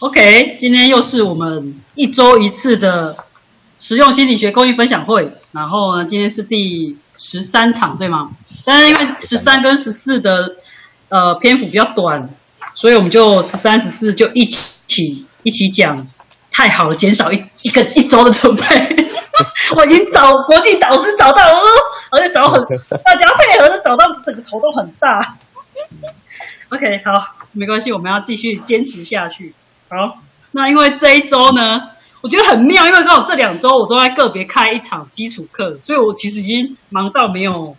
OK，今天又是我们一周一次的实用心理学公益分享会。然后呢，今天是第十三场，对吗？但是因为十三跟十四的呃篇幅比较短，所以我们就十三、十四就一起一起讲。太好了，减少一一个一周的准备。我已经找国际导师找到了，而且找很 大家配合的找到整个头都很大。OK，好，没关系，我们要继续坚持下去。好，那因为这一周呢，我觉得很妙，因为刚好这两周我都在个别开一场基础课，所以我其实已经忙到没有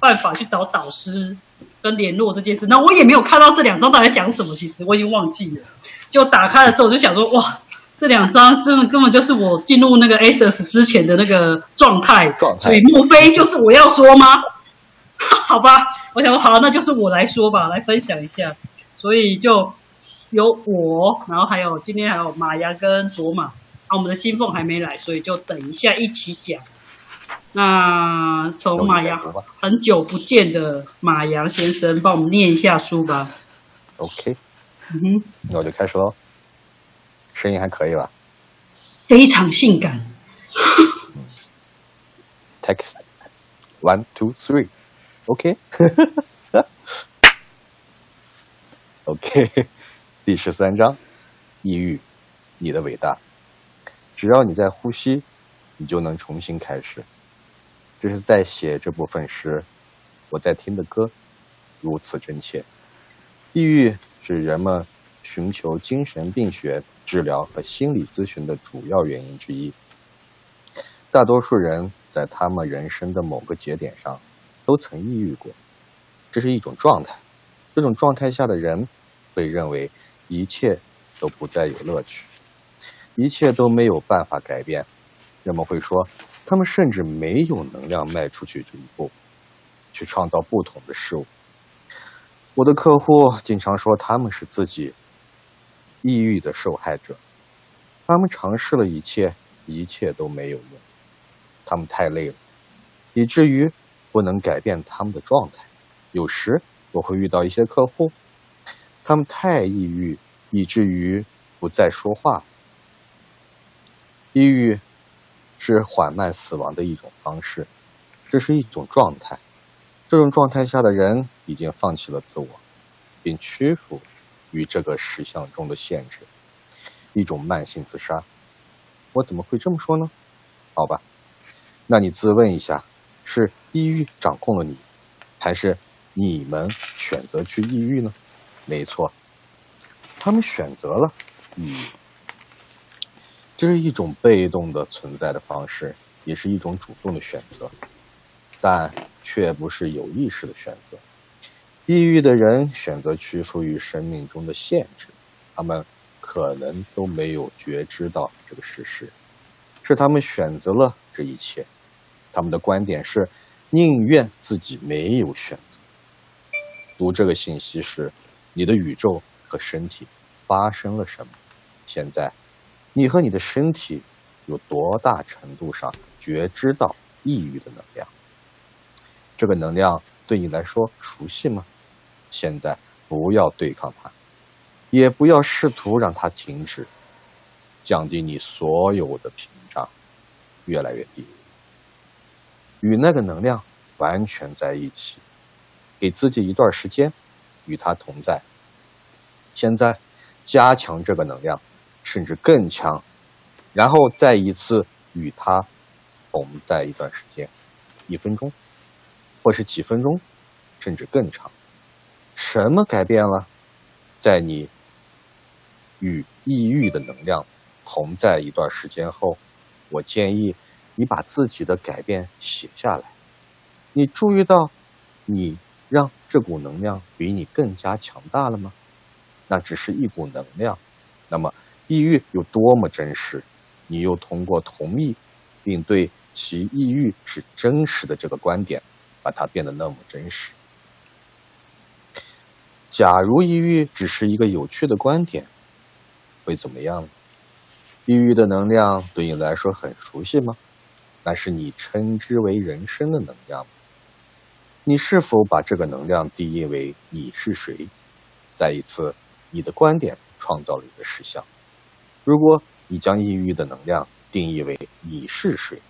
办法去找导师跟联络这件事。那我也没有看到这两张到底讲什么，其实我已经忘记了。就打开的时候，我就想说，哇，这两张真的根本就是我进入那个 ASUS 之前的那个状态。状态。所以莫非就是我要说吗？好吧，我想说好，那就是我来说吧，来分享一下。所以就。有我，然后还有今天还有马牙跟卓玛，啊，我们的新凤还没来，所以就等一下一起讲。那从马牙很久不见的马洋先生，帮我们念一下书吧。OK，嗯哼，那我就开始喽。声音还可以吧？非常性感。Text one two three OK OK。第十三章，抑郁，你的伟大。只要你在呼吸，你就能重新开始。这是在写这部分时，我在听的歌，如此真切。抑郁是人们寻求精神病学治疗和心理咨询的主要原因之一。大多数人在他们人生的某个节点上，都曾抑郁过。这是一种状态，这种状态下的人被认为。一切都不再有乐趣，一切都没有办法改变。人们会说，他们甚至没有能量迈出去这一步，去创造不同的事物。我的客户经常说，他们是自己抑郁的受害者。他们尝试了一切，一切都没有用。他们太累了，以至于不能改变他们的状态。有时我会遇到一些客户。他们太抑郁，以至于不再说话。抑郁是缓慢死亡的一种方式，这是一种状态。这种状态下的人已经放弃了自我，并屈服于这个实相中的限制，一种慢性自杀。我怎么会这么说呢？好吧，那你自问一下：是抑郁掌控了你，还是你们选择去抑郁呢？没错，他们选择了抑郁，这是一种被动的存在的方式，也是一种主动的选择，但却不是有意识的选择。抑郁的人选择屈服于生命中的限制，他们可能都没有觉知到这个事实，是他们选择了这一切。他们的观点是宁愿自己没有选择。读这个信息时。你的宇宙和身体发生了什么？现在，你和你的身体有多大程度上觉知到抑郁的能量？这个能量对你来说熟悉吗？现在不要对抗它，也不要试图让它停止，降低你所有的屏障，越来越低，与那个能量完全在一起，给自己一段时间。与它同在。现在，加强这个能量，甚至更强，然后再一次与它同在一段时间，一分钟，或是几分钟，甚至更长。什么改变了？在你与抑郁的能量同在一段时间后，我建议你把自己的改变写下来。你注意到，你。这股能量比你更加强大了吗？那只是一股能量。那么，抑郁有多么真实？你又通过同意并对其抑郁是真实的这个观点，把它变得那么真实。假如抑郁只是一个有趣的观点，会怎么样？抑郁的能量对你来说很熟悉吗？那是你称之为人生的能量吗？你是否把这个能量定义为你是谁？再一次，你的观点创造了一个实相。如果你将抑郁的能量定义为你是谁，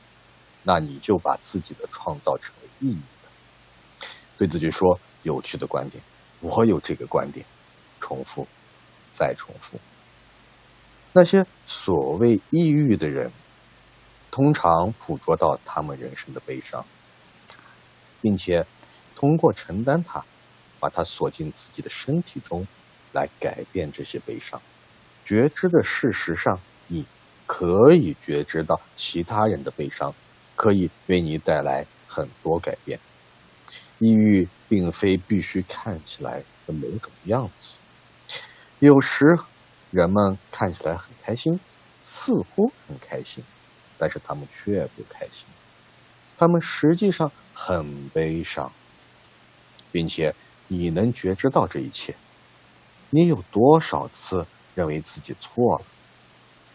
那你就把自己的创造成为意义的。对自己说有趣的观点，我有这个观点，重复，再重复。那些所谓抑郁的人，通常捕捉到他们人生的悲伤，并且通过承担它，把它锁进自己的身体中，来改变这些悲伤。觉知的事实上，你可以觉知到其他人的悲伤，可以为你带来很多改变。抑郁并非必须看起来的某种样子，有时。人们看起来很开心，似乎很开心，但是他们却不开心。他们实际上很悲伤，并且你能觉知到这一切。你有多少次认为自己错了？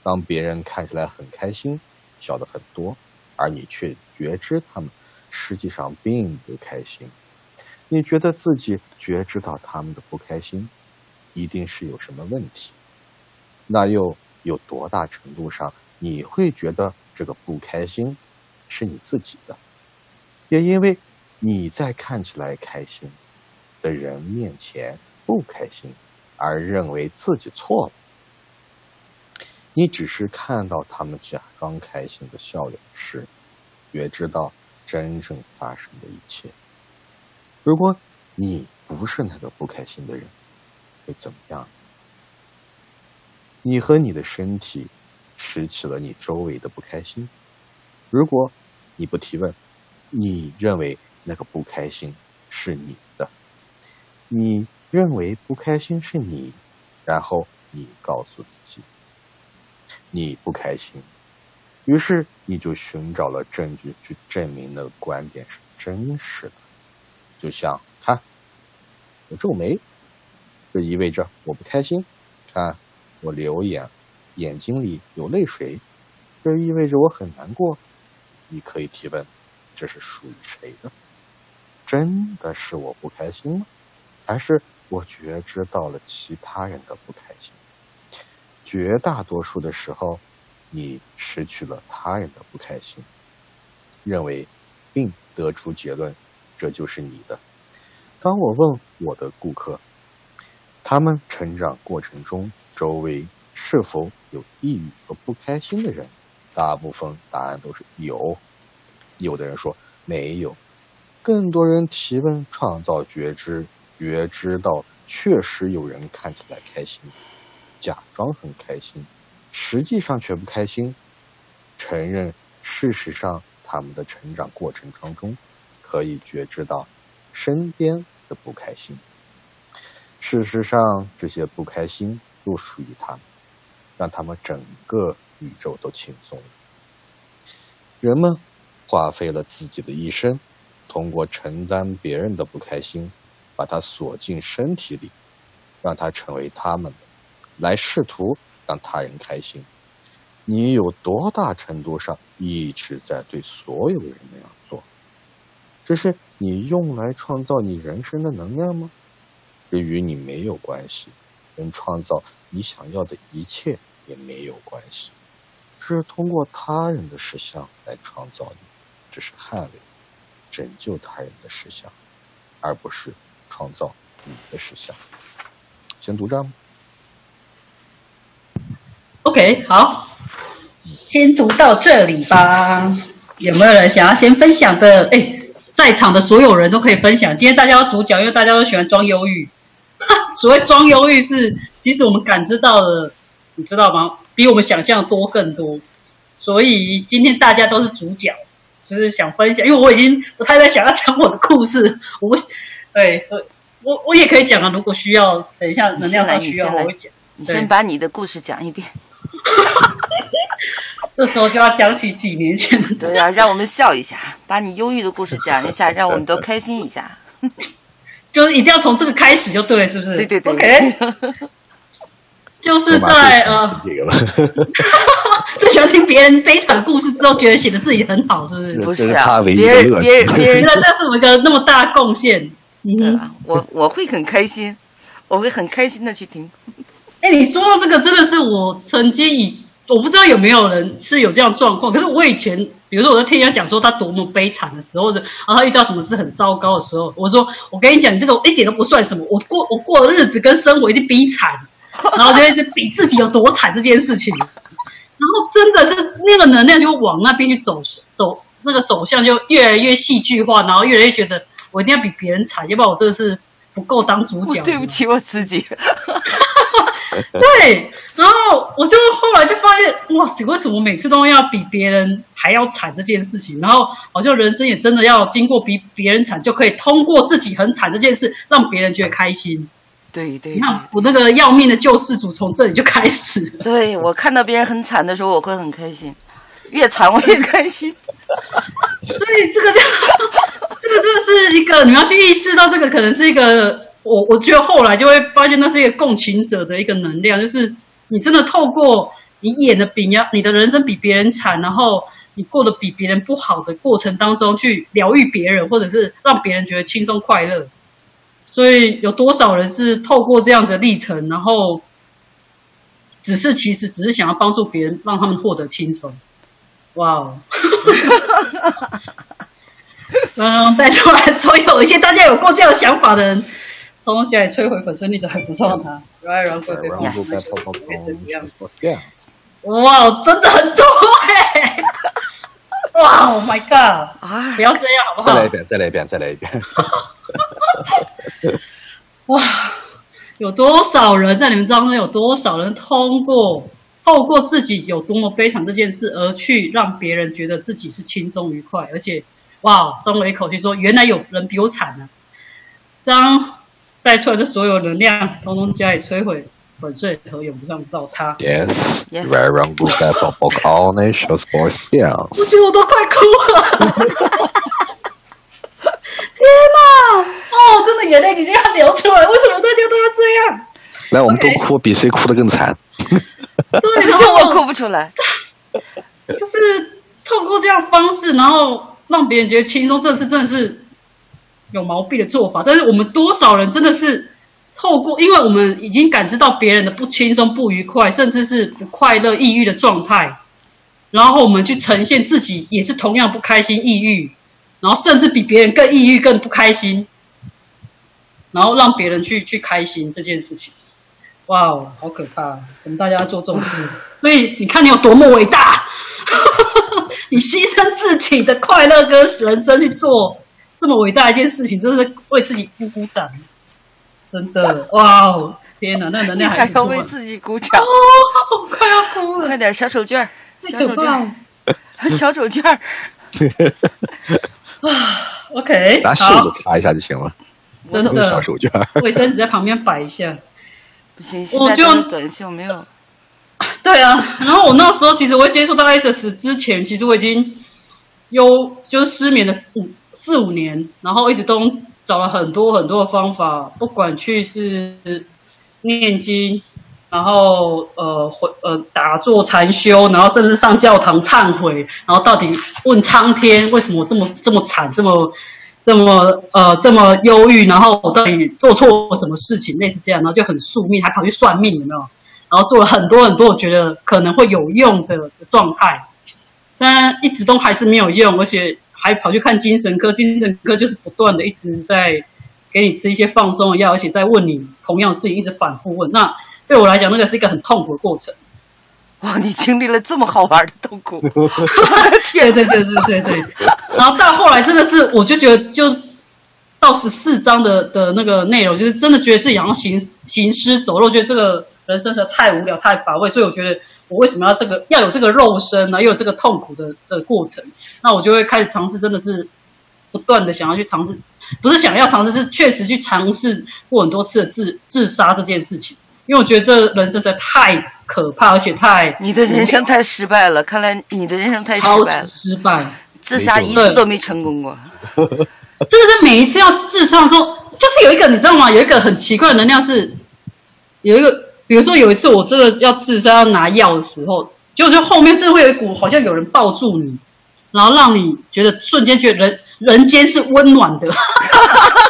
当别人看起来很开心，笑得很多，而你却觉知他们实际上并不开心。你觉得自己觉知到他们的不开心，一定是有什么问题。那又有多大程度上你会觉得这个不开心是你自己的？也因为你在看起来开心的人面前不开心，而认为自己错了。你只是看到他们假装开心的笑脸时，也知道真正发生的一切。如果你不是那个不开心的人，会怎么样？你和你的身体拾起了你周围的不开心。如果你不提问，你认为那个不开心是你的，你认为不开心是你，然后你告诉自己你不开心，于是你就寻找了证据去证明那个观点是真实的。就像看，我皱眉，这意味着我不开心。看。我流眼，眼睛里有泪水，这意味着我很难过。你可以提问：这是属于谁的？真的是我不开心吗？还是我觉知到了其他人的不开心？绝大多数的时候，你失去了他人的不开心，认为并得出结论：这就是你的。当我问我的顾客，他们成长过程中。周围是否有抑郁和不开心的人？大部分答案都是有。有的人说没有。更多人提问，创造觉知，觉知到确实有人看起来开心，假装很开心，实际上却不开心。承认事实上他们的成长过程当中可以觉知到身边的不开心。事实上这些不开心。不属于他们，让他们整个宇宙都轻松了。人们花费了自己的一生，通过承担别人的不开心，把它锁进身体里，让它成为他们的，来试图让他人开心。你有多大程度上一直在对所有人那样做？这是你用来创造你人生的能量吗？这与你没有关系。跟创造你想要的一切也没有关系，是通过他人的实相来创造你，这是捍卫、拯救他人的实相，而不是创造你的实相。先读这吗？OK，好，先读到这里吧。有没有人想要先分享的？哎，在场的所有人都可以分享。今天大家要主讲，因为大家都喜欢装忧郁。所谓装忧郁是，其实我们感知到的，你知道吗？比我们想象多更多。所以今天大家都是主角，就是想分享。因为我已经不太在想要讲我的故事，我对，所以我我也可以讲啊。如果需要，等一下能量上需要我会讲。你先把你的故事讲一遍。这时候就要讲起几年前的。对啊，让我们笑一下，把你忧郁的故事讲一下，让我们都开心一下。就是一定要从这个开始就对，是不是？对对对。OK。就是在呃，最喜欢听别人悲惨的故事之后，觉得写的自己很好，是不是？不是啊，别人别人别人，那这是我一个那么大贡献。嗯，我我会很开心，我会很开心的去听。哎，你说到这个，真的是我曾经以我不知道有没有人是有这样状况，可是我以前，比如说我在听人家讲说他多么悲惨的时候，或者然后他遇到什么事很糟糕的时候，我说我跟你讲，你这个一点都不算什么，我过我过的日子跟生活一定比惨，然后就一直比自己有多惨这件事情，然后真的是那个能量就往那边去走走，那个走向就越来越戏剧化，然后越来越觉得我一定要比别人惨，要不然我真的是不够当主角。对不起我自己。对，然后我就后来就发现，哇塞，为什么每次都要比别人还要惨这件事情？然后好像人生也真的要经过比别人惨，就可以通过自己很惨这件事，让别人觉得开心。对对，你看我那个要命的救世主从这里就开始。对 我看到别人很惨的时候，我会很开心，越惨我越开心。所以这个就，这个真的是一个你要去意识到，这个可能是一个。我我觉得后来就会发现，那是一个共情者的一个能量，就是你真的透过你演的比你你的人生比别人惨，然后你过得比别人不好的过程当中，去疗愈别人，或者是让别人觉得轻松快乐。所以有多少人是透过这样的历程，然后只是其实只是想要帮助别人，让他们获得轻松。哇哦！嗯，带出来所有一些大家有过这样的想法的人。东西来摧毁粉碎力，就很不错它。然后会被变成样子。哇，真的很多哎！哇，Oh my god！不要这样好不好？再来一遍，再来一遍，再来一遍。哇，有多少人在你们当中？有多少人通过透过自己有多么悲惨这件事，而去让别人觉得自己是轻松愉快？而且，哇，松了一口气，说原来有人比我惨呢。张。带出来的所有能量，通通加以摧毁、粉碎和永不上到他。Yes, very good. That book all nations for spells. 我觉得我都快哭了。天哪！哦，真的眼泪已经要流出来。为什么大家都要这样？来，我们都哭，比谁哭的更惨。对，而且我哭不出来。就是透过这样方式，然后让别人觉得轻松。这次真的是。有毛病的做法，但是我们多少人真的是透过，因为我们已经感知到别人的不轻松、不愉快，甚至是不快乐、抑郁的状态，然后我们去呈现自己也是同样不开心、抑郁，然后甚至比别人更抑郁、更不开心，然后让别人去去开心这件事情，哇哦，好可怕！我们大家做重视，所以你看你有多么伟大，你牺牲自己的快乐跟人生去做。这么伟大一件事情，真的是为自己鼓鼓掌，真的哇哦！天哪，那能量还要为自己鼓掌，哦快要哭了！快点，小手绢小手绢小手绢 啊！OK，拿袖子擦一下就行了，真的小手绢卫生纸在旁边摆一下。不行，我就短袖没有。对啊，然后我那时候其实我接触到 S S 之前，其实我已经有就是失眠了五。四五年，然后一直都找了很多很多的方法，不管去是念经，然后呃回呃打坐禅修，然后甚至上教堂忏悔，然后到底问苍天为什么这么这么惨，这么这么呃这么忧郁，然后我到底做错什么事情，类似这样，然后就很宿命，还跑去算命，有没有？然后做了很多很多，我觉得可能会有用的状态，但一直都还是没有用，而且。还跑去看精神科，精神科就是不断的一直在给你吃一些放松的药，而且在问你同样事情，一直反复问。那对我来讲，那个是一个很痛苦的过程。哇，你经历了这么好玩的痛苦！天，对对对对对。然后到后来，真的是我就觉得，就到十四章的的那个内容，就是真的觉得自己好像行行尸走肉，觉得这个人生实在太无聊、太乏味，所以我觉得。我为什么要这个要有这个肉身呢？又有这个痛苦的的过程，那我就会开始尝试，真的是不断的想要去尝试，不是想要尝试，是确实去尝试过很多次的自自杀这件事情。因为我觉得这人生实在太可怕，而且太你的人生太失败了。看来你的人生太失败了，失败，自杀一次都没成功过。真的 是每一次要自杀的时候，就是有一个你知道吗？有一个很奇怪的能量是有一个。比如说有一次我真的要自杀要拿药的时候，就就后面真的会有一股好像有人抱住你，然后让你觉得瞬间觉得人人间是温暖的。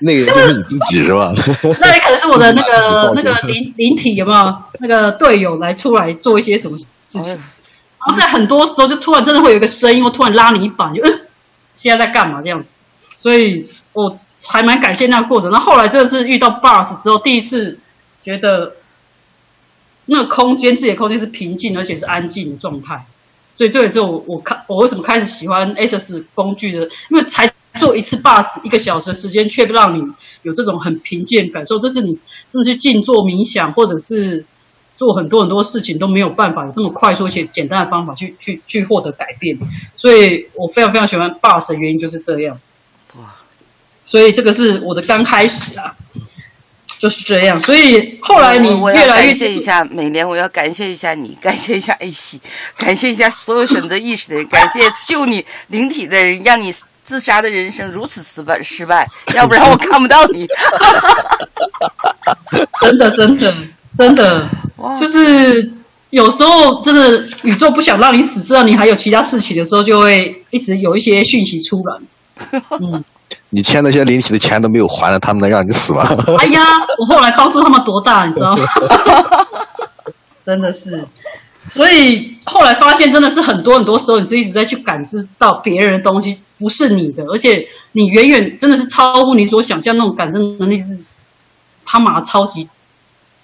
那个就是你自己是吧？那也可能是我的那个 那个灵 灵体有没有那个队友来出来做一些什么事情？然后在很多时候就突然真的会有一个声音，或突然拉你一把，就嗯，现在在干嘛这样子？所以我还蛮感谢那个过程。那后来真的是遇到 boss 之后，第一次觉得那个空间自己的空间是平静而且是安静的状态。所以这也是我我看我为什么开始喜欢 SS 工具的，因为才做一次 bus 一个小时时间，却让你有这种很平静的感受。这是你真的去静坐冥想，或者是做很多很多事情都没有办法有这么快速且简单的方法去去去获得改变。所以我非常非常喜欢 bus 的原因就是这样。哇！所以这个是我的刚开始啊。就是这样，所以后来你越来越感谢一下美莲，我要感谢一下你，感谢一下 A 西，感谢一下所有选择意识的人，感谢救你灵体的人，让你自杀的人生如此失败失败，要不然我看不到你。真的，真的，真的，就是有时候真的宇宙不想让你死，知道你还有其他事情的时候，就会一直有一些讯息出来。嗯。你欠那些灵体的钱都没有还了，他们能让你死吗？哎呀，我后来告诉他们多大，你知道吗？真的是，所以后来发现，真的是很多很多时候，你是一直在去感知到别人的东西，不是你的，而且你远远真的是超乎你所想象那种感知能力是他妈超级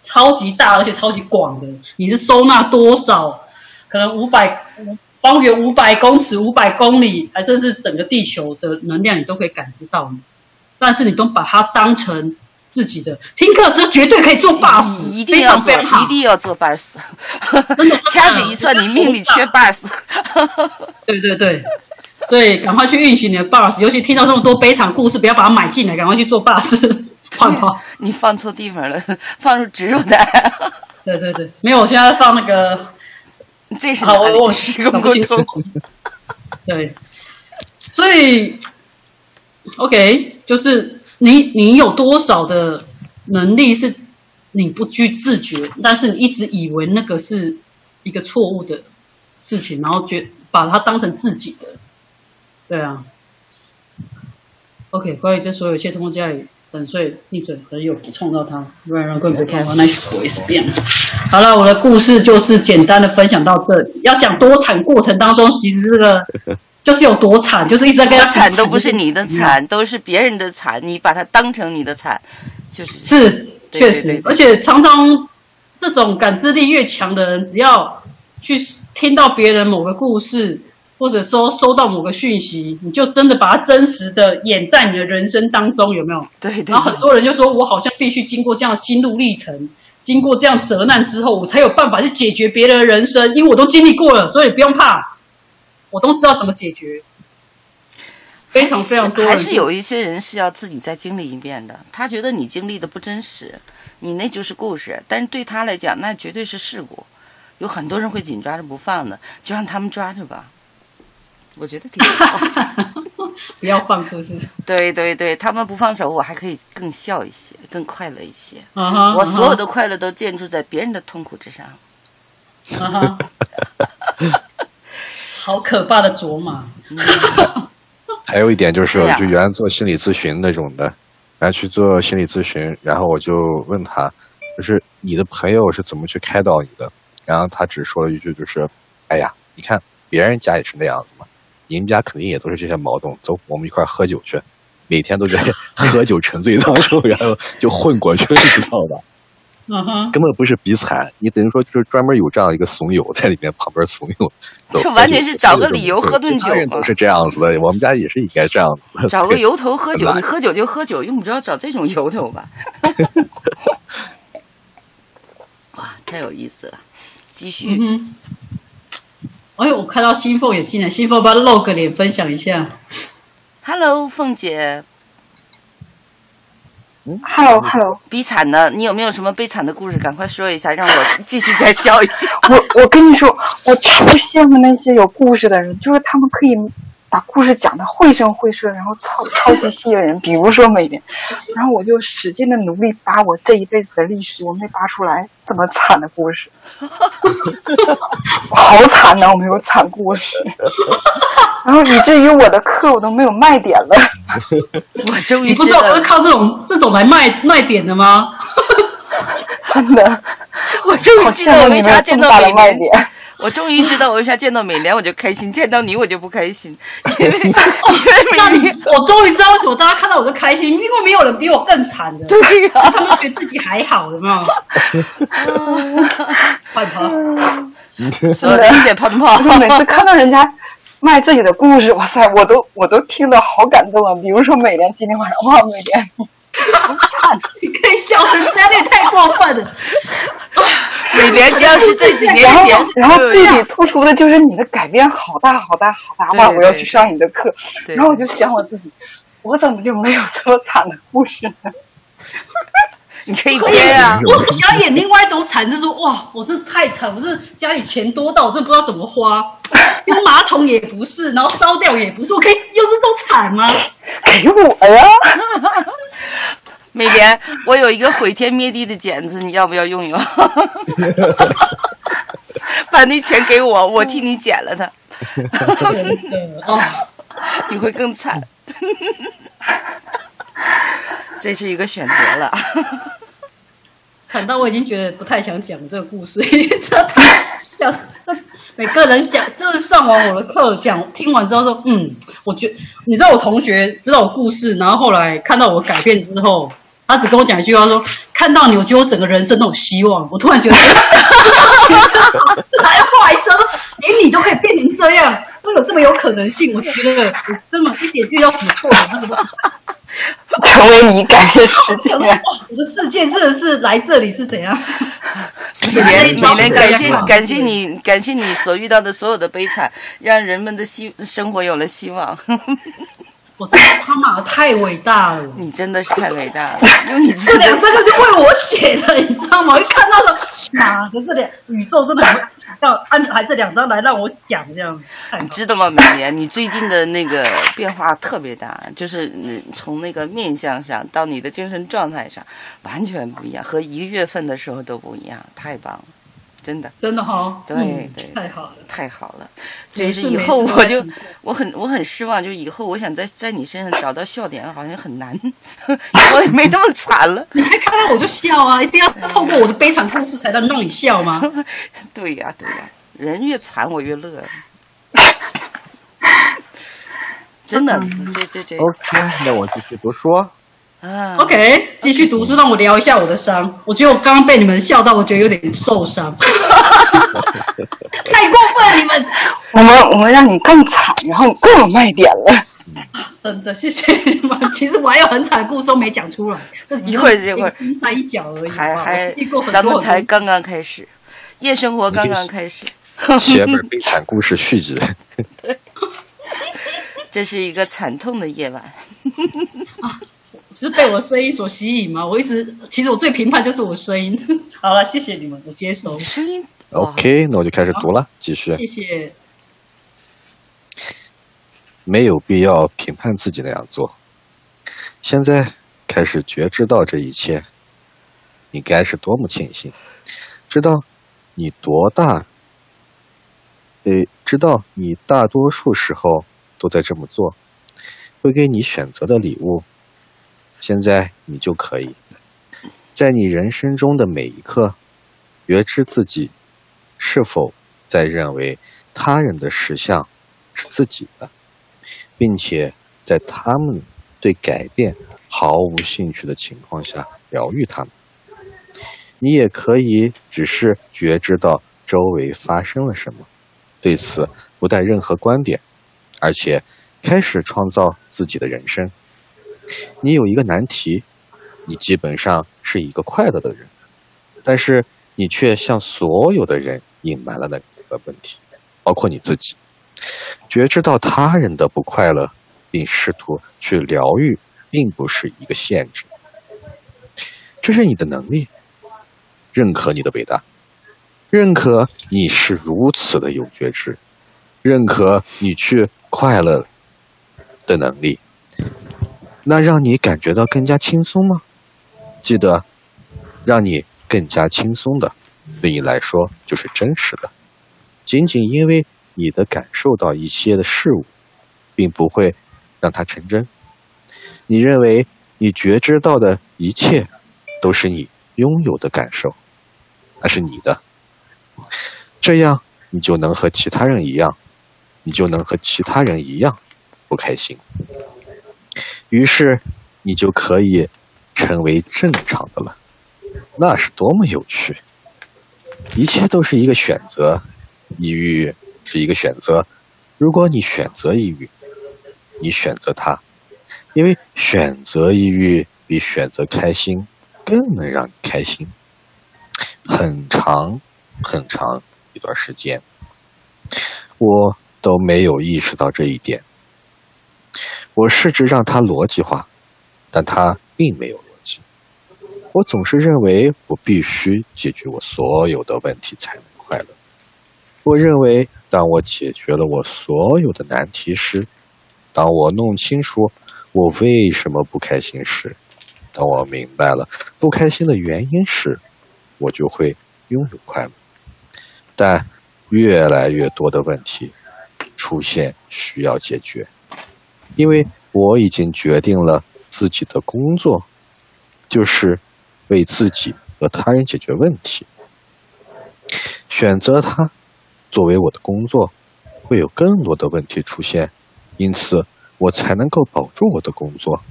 超级大，而且超级广的。你是收纳多少？可能五百五。方圆五百公尺、五百公里，还甚至整个地球的能量，你都可以感知到。但是你都把它当成自己的。听课时绝对可以做 bus，一定要做，一定要做 bus。掐指一算，你命里缺 bus。对对对，所以赶快去运行你的 bus。尤其听到这么多悲惨故事，不要把它买进来，赶快去做 bus。放跑，你放错地方了，放入植入袋。对对对，没有，我现在放那个。这是好，我我是个不清楚。对，所以，OK，就是你你有多少的能力是你不去自觉，但是你一直以为那个是一个错误的事情，然后觉把它当成自己的，对啊。OK，关于这所有一切通过家里。粉碎、逆水和有冲到它，不然让更多看法，那就也是变了。好了，我的故事就是简单的分享到这里。要讲多惨过程当中，其实这个 就是有多惨，就是一直在跟他惨，都不是你的惨，都是别人的惨，你把它当成你的惨，就是是确实，而且常常这种感知力越强的人，只要去听到别人某个故事。或者说收到某个讯息，你就真的把它真实的演在你的人生当中，有没有？对对。然后很多人就说，我好像必须经过这样心路历程，经过这样折难之后，我才有办法去解决别人的人生，因为我都经历过了，所以不用怕，我都知道怎么解决。非常非常多。还是有一些人是要自己再经历一遍的，他觉得你经历的不真实，你那就是故事，但是对他来讲，那绝对是事故。有很多人会紧抓着不放的，就让他们抓着吧。我觉得挺好，不要放，是不是？对对对，他们不放手，我还可以更笑一些，更快乐一些。我所有的快乐都建筑在别人的痛苦之上。好可怕的卓玛。还有一点就是，就原来做心理咨询那种的，然后去做心理咨询，然后我就问他，就是你的朋友是怎么去开导你的？然后他只说了一句，就是，哎呀，你看别人家也是那样子嘛。你们家肯定也都是这些矛盾，走，我们一块喝酒去，每天都在 喝酒沉醉当中，然后就混过去了，知道吧？嗯哼，根本不是比惨，你等于说就是专门有这样一个怂友在里面旁边怂恿，就完全是找个理由喝顿酒都是这样子的，我们家也是应该这样子，找个由头喝酒，你喝酒就喝酒，用不着找这种由头吧？哇，太有意思了，继续。哎呦，我看到新凤也进来，新凤帮露个脸分享一下。Hello，凤姐。嗯，Hello，Hello。悲惨的，你有没有什么悲惨的故事？赶快说一下，让我继续再笑一下。我我跟你说，我超羡慕那些有故事的人，就是他们可以。把故事讲的绘声绘色，然后超超级吸引人。比如说美莲，然后我就使劲的努力扒我这一辈子的历史，我没扒出来这么惨的故事，好惨呐！我没有惨故事，然后以至于我的课我都没有卖点了。我终于你不知道我是，靠这种这种来卖卖点的吗？真的，我终于好知道我羡慕你们为啥见到有这么大的卖点。我终于知道我为啥见到美莲我就开心，见到你我就不开心，因为 因为美莲，我终于知道为什么大家看到我就开心，因为没有人比我更惨的，对呀、他们觉得自己还好，有没有？快跑！所有的理解泡泡我。每次看到人家卖自己的故事，哇塞，我都我都听得好感动啊！比如说美莲今天晚上，哇，美莲，你可以笑成这样，你也太过分了。每年只要是这几年然后，然后最对比突出的就是你的改变好大好大好大哇！对对我要去上你的课，然后我就想我自己，我怎么就没有这么惨的故事呢？你可以可以编啊，我我想演另外一种惨，是说哇，我这太惨，我这家里钱多到我真的不知道怎么花，用马桶也不是，然后烧掉也不是，我可以用这种惨吗？给我呀！美莲，我有一个毁天灭地的剪子，你要不要用用？把那钱给我，我替你剪了它，真的哦，你会更惨。这是一个选择了，惨到我已经觉得不太想讲这个故事，因为这太讲每个人讲，就是上完我的课讲，听完之后说，嗯，我觉你知道我同学知道我故事，然后后来看到我改变之后，他只跟我讲一句话说，看到你，我觉得我整个人生都有希望。我突然觉得，是还坏事，连你都可以变成这样，都有这么有可能性，我觉得我根本一点遇到什么错的那个都 成为你改变世界我的 世界真的是来这里是怎样？每年 每年，感谢对感谢你，感谢你所遇到的所有的悲惨，让人们的希生活有了希望。我真的他妈的太伟大了！你真的是太伟大了，用你这两这个就为我写的，你知道吗？我一看到了，妈的，这两宇宙真的很要安排这两张来让我讲，这样你知道吗，美莲？你最近的那个变化特别大，就是你从那个面相上到你的精神状态上，完全不一样，和一个月份的时候都不一样，太棒了，真的真的哈，对嗯对太好了。太好了。就是以后我就我很我很失望，就是以后我想在在你身上找到笑点，好像很难，我也没那么惨了。你还看到我就笑啊！一定要透过我的悲惨故事才能让你笑吗？对呀对呀，人越惨我越乐。真的，这这这 OK，那我继续读书。啊 OK，继续读书，让我聊一下我的伤。我觉得我刚刚被你们笑到，我觉得有点受伤，太过分了，你们我们我们让你更惨，然后你更有卖点了。真的谢谢你们。其实我还有很惨的故事都没讲出来，这只是一会儿一会儿冰山一角而已。还还咱们才刚刚开始，夜生活刚刚开始，写本悲惨故事续集。这是一个惨痛的夜晚。只 是被我声音所吸引吗？我一直其实我最评判就是我声音。好了，谢谢你们，我接受，声音 OK，那我就开始读了，继续。谢谢。没有必要评判自己那样做。现在开始觉知到这一切，你该是多么庆幸，知道你多大，诶，知道你大多数时候都在这么做，会给你选择的礼物。现在你就可以，在你人生中的每一刻，觉知自己是否在认为他人的实相是自己的。并且在他们对改变毫无兴趣的情况下疗愈他们。你也可以只是觉知到周围发生了什么，对此不带任何观点，而且开始创造自己的人生。你有一个难题，你基本上是一个快乐的人，但是你却向所有的人隐瞒了那个问题，包括你自己。觉知到他人的不快乐，并试图去疗愈，并不是一个限制，这是你的能力。认可你的伟大，认可你是如此的有觉知，认可你去快乐的能力。那让你感觉到更加轻松吗？记得，让你更加轻松的，对你来说就是真实的。仅仅因为你的感受到一些的事物，并不会让它成真。你认为你觉知到的一切都是你拥有的感受，那是你的，这样你就能和其他人一样，你就能和其他人一样不开心。于是你就可以成为正常的了，那是多么有趣！一切都是一个选择，抑郁是一个选择。如果你选择抑郁，你选择它，因为选择抑郁比选择开心更能让你开心。很长很长一段时间，我都没有意识到这一点。我试着让它逻辑化，但它并没有逻辑。我总是认为我必须解决我所有的问题才能快乐。我认为，当我解决了我所有的难题时，当我弄清楚我为什么不开心时，当我明白了不开心的原因时，我就会拥有快乐。但越来越多的问题出现，需要解决。因为我已经决定了自己的工作，就是为自己和他人解决问题。选择它作为我的工作，会有更多的问题出现，因此我才能够保住我的工作。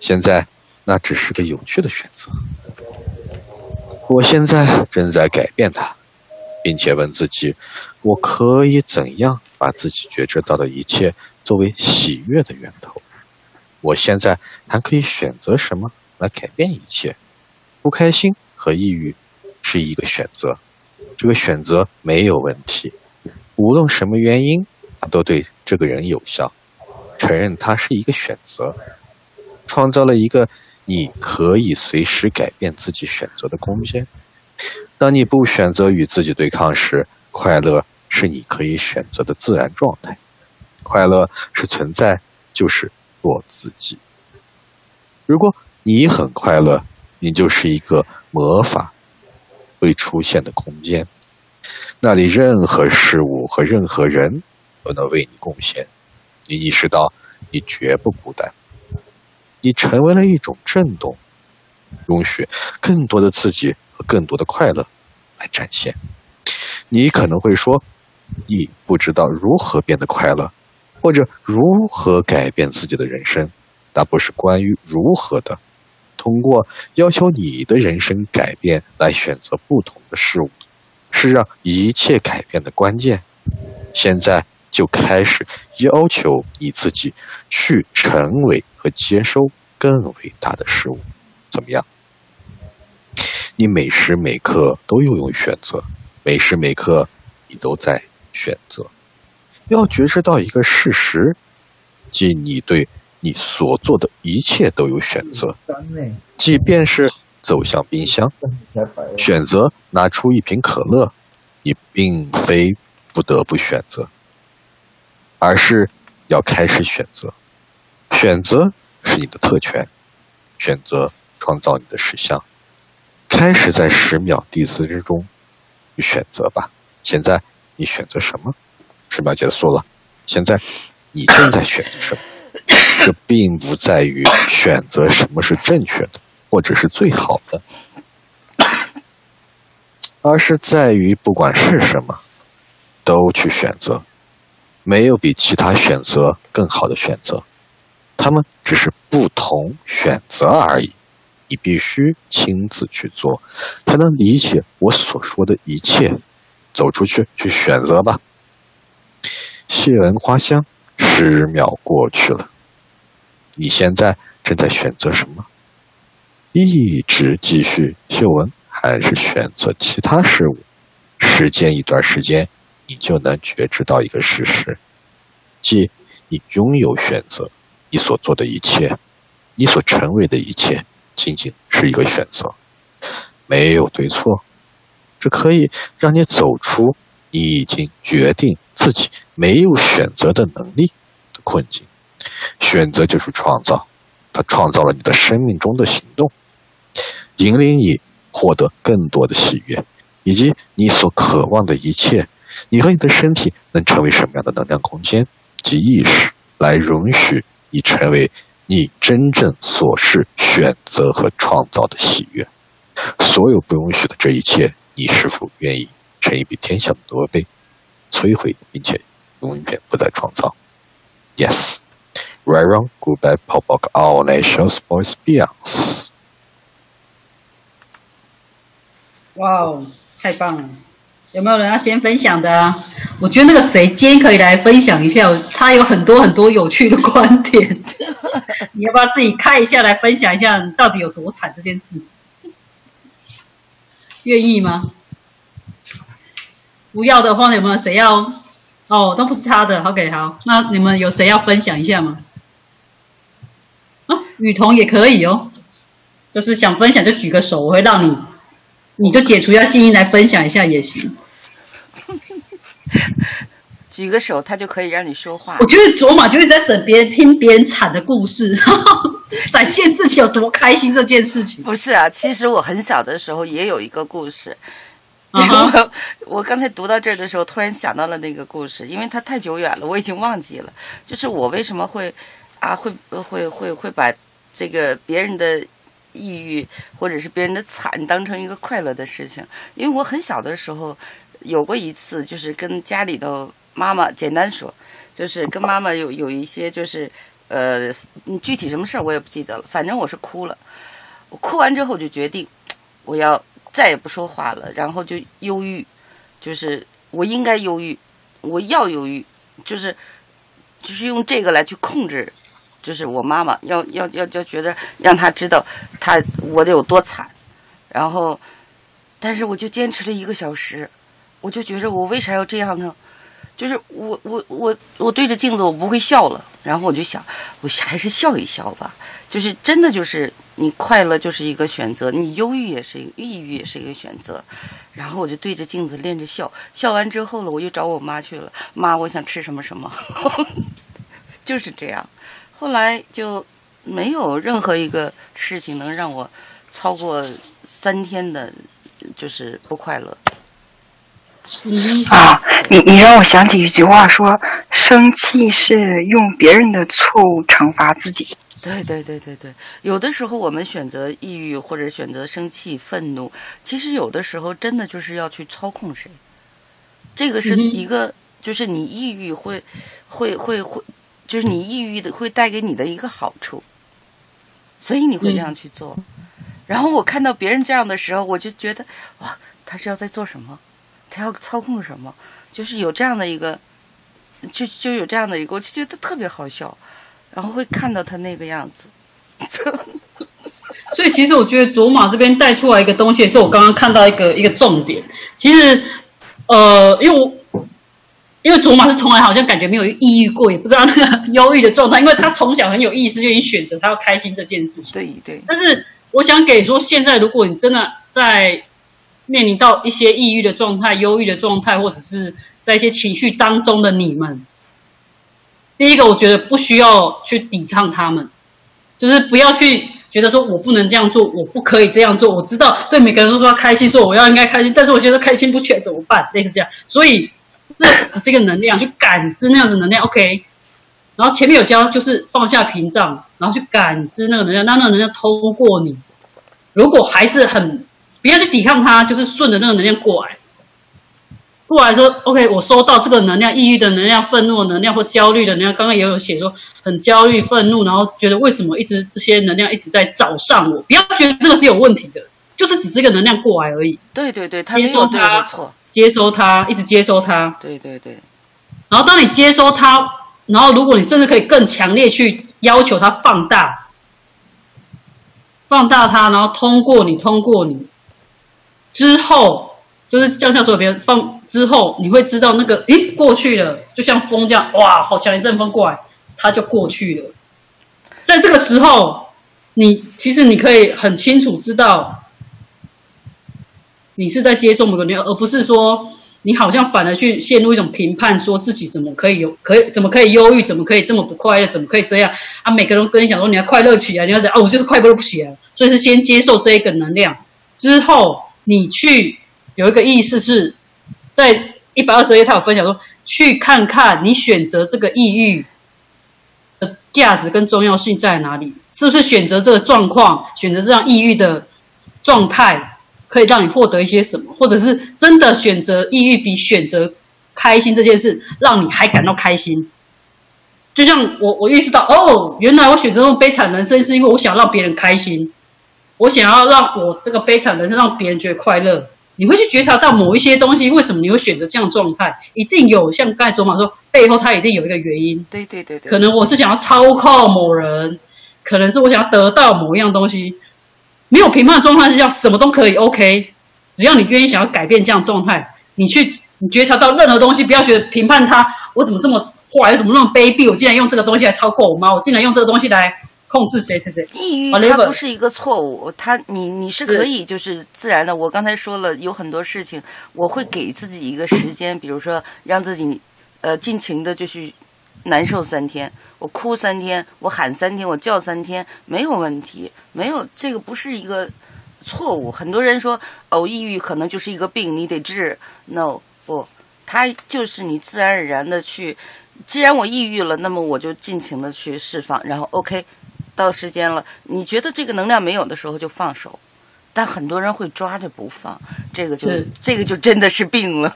现在那只是个有趣的选择。我现在正在改变它，并且问自己：我可以怎样把自己觉知到的一切？作为喜悦的源头，我现在还可以选择什么来改变一切？不开心和抑郁是一个选择，这个选择没有问题。无论什么原因，它都对这个人有效。承认它是一个选择，创造了一个你可以随时改变自己选择的空间。当你不选择与自己对抗时，快乐是你可以选择的自然状态。快乐是存在，就是做自己。如果你很快乐，你就是一个魔法会出现的空间，那里任何事物和任何人都能为你贡献。你意识到你绝不孤单，你成为了一种震动，容许更多的自己和更多的快乐来展现。你可能会说，你不知道如何变得快乐。或者如何改变自己的人生，那不是关于如何的。通过要求你的人生改变来选择不同的事物，是让一切改变的关键。现在就开始要求你自己去成为和接收更伟大的事物，怎么样？你每时每刻都拥有选择，每时每刻你都在选择。要觉知到一个事实，即你对你所做的一切都有选择，即便是走向冰箱，选择拿出一瓶可乐，你并非不得不选择，而是要开始选择。选择是你的特权，选择创造你的实相。开始在十秒第四之中去选择吧。现在你选择什么？十秒结束了，现在你正在选择什么？这并不在于选择什么是正确的，或者是最好的，而是在于不管是什么，都去选择。没有比其他选择更好的选择，他们只是不同选择而已。你必须亲自去做，才能理解我所说的一切。走出去，去选择吧。谢闻花香，十秒过去了。你现在正在选择什么？一直继续嗅闻，还是选择其他事物？时间一段时间，你就能觉知到一个事实，即你拥有选择。你所做的一切，你所成为的一切，仅仅是一个选择，没有对错。这可以让你走出你已经决定。自己没有选择的能力的困境，选择就是创造，它创造了你的生命中的行动，引领你获得更多的喜悦，以及你所渴望的一切。你和你的身体能成为什么样的能量空间及意识，来容许你成为你真正所是选择和创造的喜悦。所有不容许的这一切，你是否愿意乘以比天下的多倍，摧毁并且永远不再创造？Yes。Right on, go back, pop up, all nations, boys, beyonds. 哇哦，太棒了！有没有人要先分享的啊？我觉得那个谁，今天可以来分享一下，他有很多很多有趣的观点。你要不要自己看一下来分享一下，你到底有多惨这件事？愿意吗？不要的话，有没有谁要？哦，都不是他的。OK，好，那你们有谁要分享一下吗？啊，雨桐也可以哦，就是想分享就举个手，我会让你，你就解除一下静音来分享一下也行。举个手，他就可以让你说话我。觉得卓玛就是在等别人听别人惨的故事，然 后展现自己有多开心这件事情。不是啊，其实我很小的时候也有一个故事。我我刚才读到这儿的时候，突然想到了那个故事，因为它太久远了，我已经忘记了。就是我为什么会啊会会会会把这个别人的抑郁或者是别人的惨当成一个快乐的事情？因为我很小的时候有过一次，就是跟家里头妈妈，简单说，就是跟妈妈有有一些就是呃嗯具体什么事儿我也不记得了，反正我是哭了。我哭完之后就决定我要再也不说话了，然后就忧郁，就是我应该忧郁，我要忧郁，就是就是用这个来去控制，就是我妈妈要要要要觉得让她知道她我得有多惨，然后，但是我就坚持了一个小时，我就觉着我为啥要这样呢？就是我我我我对着镜子我不会笑了，然后我就想，我还是笑一笑吧。就是真的就是你快乐就是一个选择，你忧郁也是一个，抑郁也是一个选择。然后我就对着镜子练着笑，笑完之后了，我又找我妈去了，妈，我想吃什么什么，就是这样。后来就没有任何一个事情能让我超过三天的，就是不快乐。啊，你你让我想起一句话说，生气是用别人的错误惩罚自己。对对对对对，有的时候我们选择抑郁或者选择生气、愤怒，其实有的时候真的就是要去操控谁。这个是一个，就是你抑郁会会会会，就是你抑郁的会带给你的一个好处，所以你会这样去做。然后我看到别人这样的时候，我就觉得哇，他是要在做什么？他要操控什么？就是有这样的一个，就就有这样的一个，我就觉得特别好笑。然后会看到他那个样子。所以其实我觉得卓玛这边带出来一个东西，也是我刚刚看到一个一个重点。其实，呃，因为我因为卓玛是从来好像感觉没有抑郁过，也不知道那个忧郁的状态，因为他从小很有意识，就已经选择他要开心这件事情。对对，但是我想给说，现在如果你真的在面临到一些抑郁的状态、忧郁的状态，或者是在一些情绪当中的你们，第一个我觉得不需要去抵抗他们，就是不要去觉得说我不能这样做，我不可以这样做。我知道对每个人都说要开心，说我要应该开心，但是我觉得开心不起来怎么办？类似这样，所以那只是一个能量，去感知那样子能量，OK。然后前面有教，就是放下屏障，然后去感知那个能量，让那个能量通过你。如果还是很不要去抵抗它，就是顺着那个能量过来。过来说，OK，我收到这个能量，抑郁的能量、愤怒的能量或焦虑的能量。刚刚也有写说，很焦虑、愤怒，然后觉得为什么一直这些能量一直在找上我？不要觉得这个是有问题的，就是只是一个能量过来而已。对对对，他接受它。接收它，一直接收它。对对对，然后当你接收它，然后如果你甚至可以更强烈去要求它放大，放大它，然后通过你，通过你之后，就是放下所有别人放之后，你会知道那个诶过去了，就像风这样，哇，好强一阵风过来，它就过去了。在这个时候，你其实你可以很清楚知道，你是在接受某个能量，而不是说你好像反而去陷入一种评判，说自己怎么可以有可以怎么可以忧郁，怎么可以这么不快乐，怎么可以这样啊？每个人跟你讲说你要快乐起来，你要怎样啊？我就是快乐不起来，所以是先接受这一个能量，之后你去有一个意思是在一百二十页，他有分享说，去看看你选择这个抑郁的价值跟重要性在哪里？是不是选择这个状况，选择这样抑郁的状态，可以让你获得一些什么？或者是真的选择抑郁比选择开心这件事，让你还感到开心？就像我，我意识到，哦，原来我选择这种悲惨人生，是因为我想让别人开心，我想要让我这个悲惨人生让别人觉得快乐。你会去觉察到某一些东西，为什么你会选择这样状态？一定有像刚才卓玛说，背后它一定有一个原因。对对对对，可能我是想要操控某人，可能是我想要得到某一样东西。没有评判的状态是叫，什么都可以 OK，只要你愿意想要改变这样状态，你去你觉察到任何东西，不要觉得评判它，我怎么这么坏，怎么那么卑鄙，我竟然用这个东西来操控我妈，我竟然用这个东西来。控制谁谁谁？抑郁它不是一个错误，它你你是可以就是自然的。我刚才说了有很多事情，我会给自己一个时间，比如说让自己呃尽情的就去难受三天，我哭三天，我喊三天，我叫三天，没有问题，没有这个不是一个错误。很多人说哦，抑郁可能就是一个病，你得治。No，不，它就是你自然而然的去。既然我抑郁了，那么我就尽情的去释放，然后 OK。到时间了，你觉得这个能量没有的时候就放手，但很多人会抓着不放，这个就这个就真的是病了。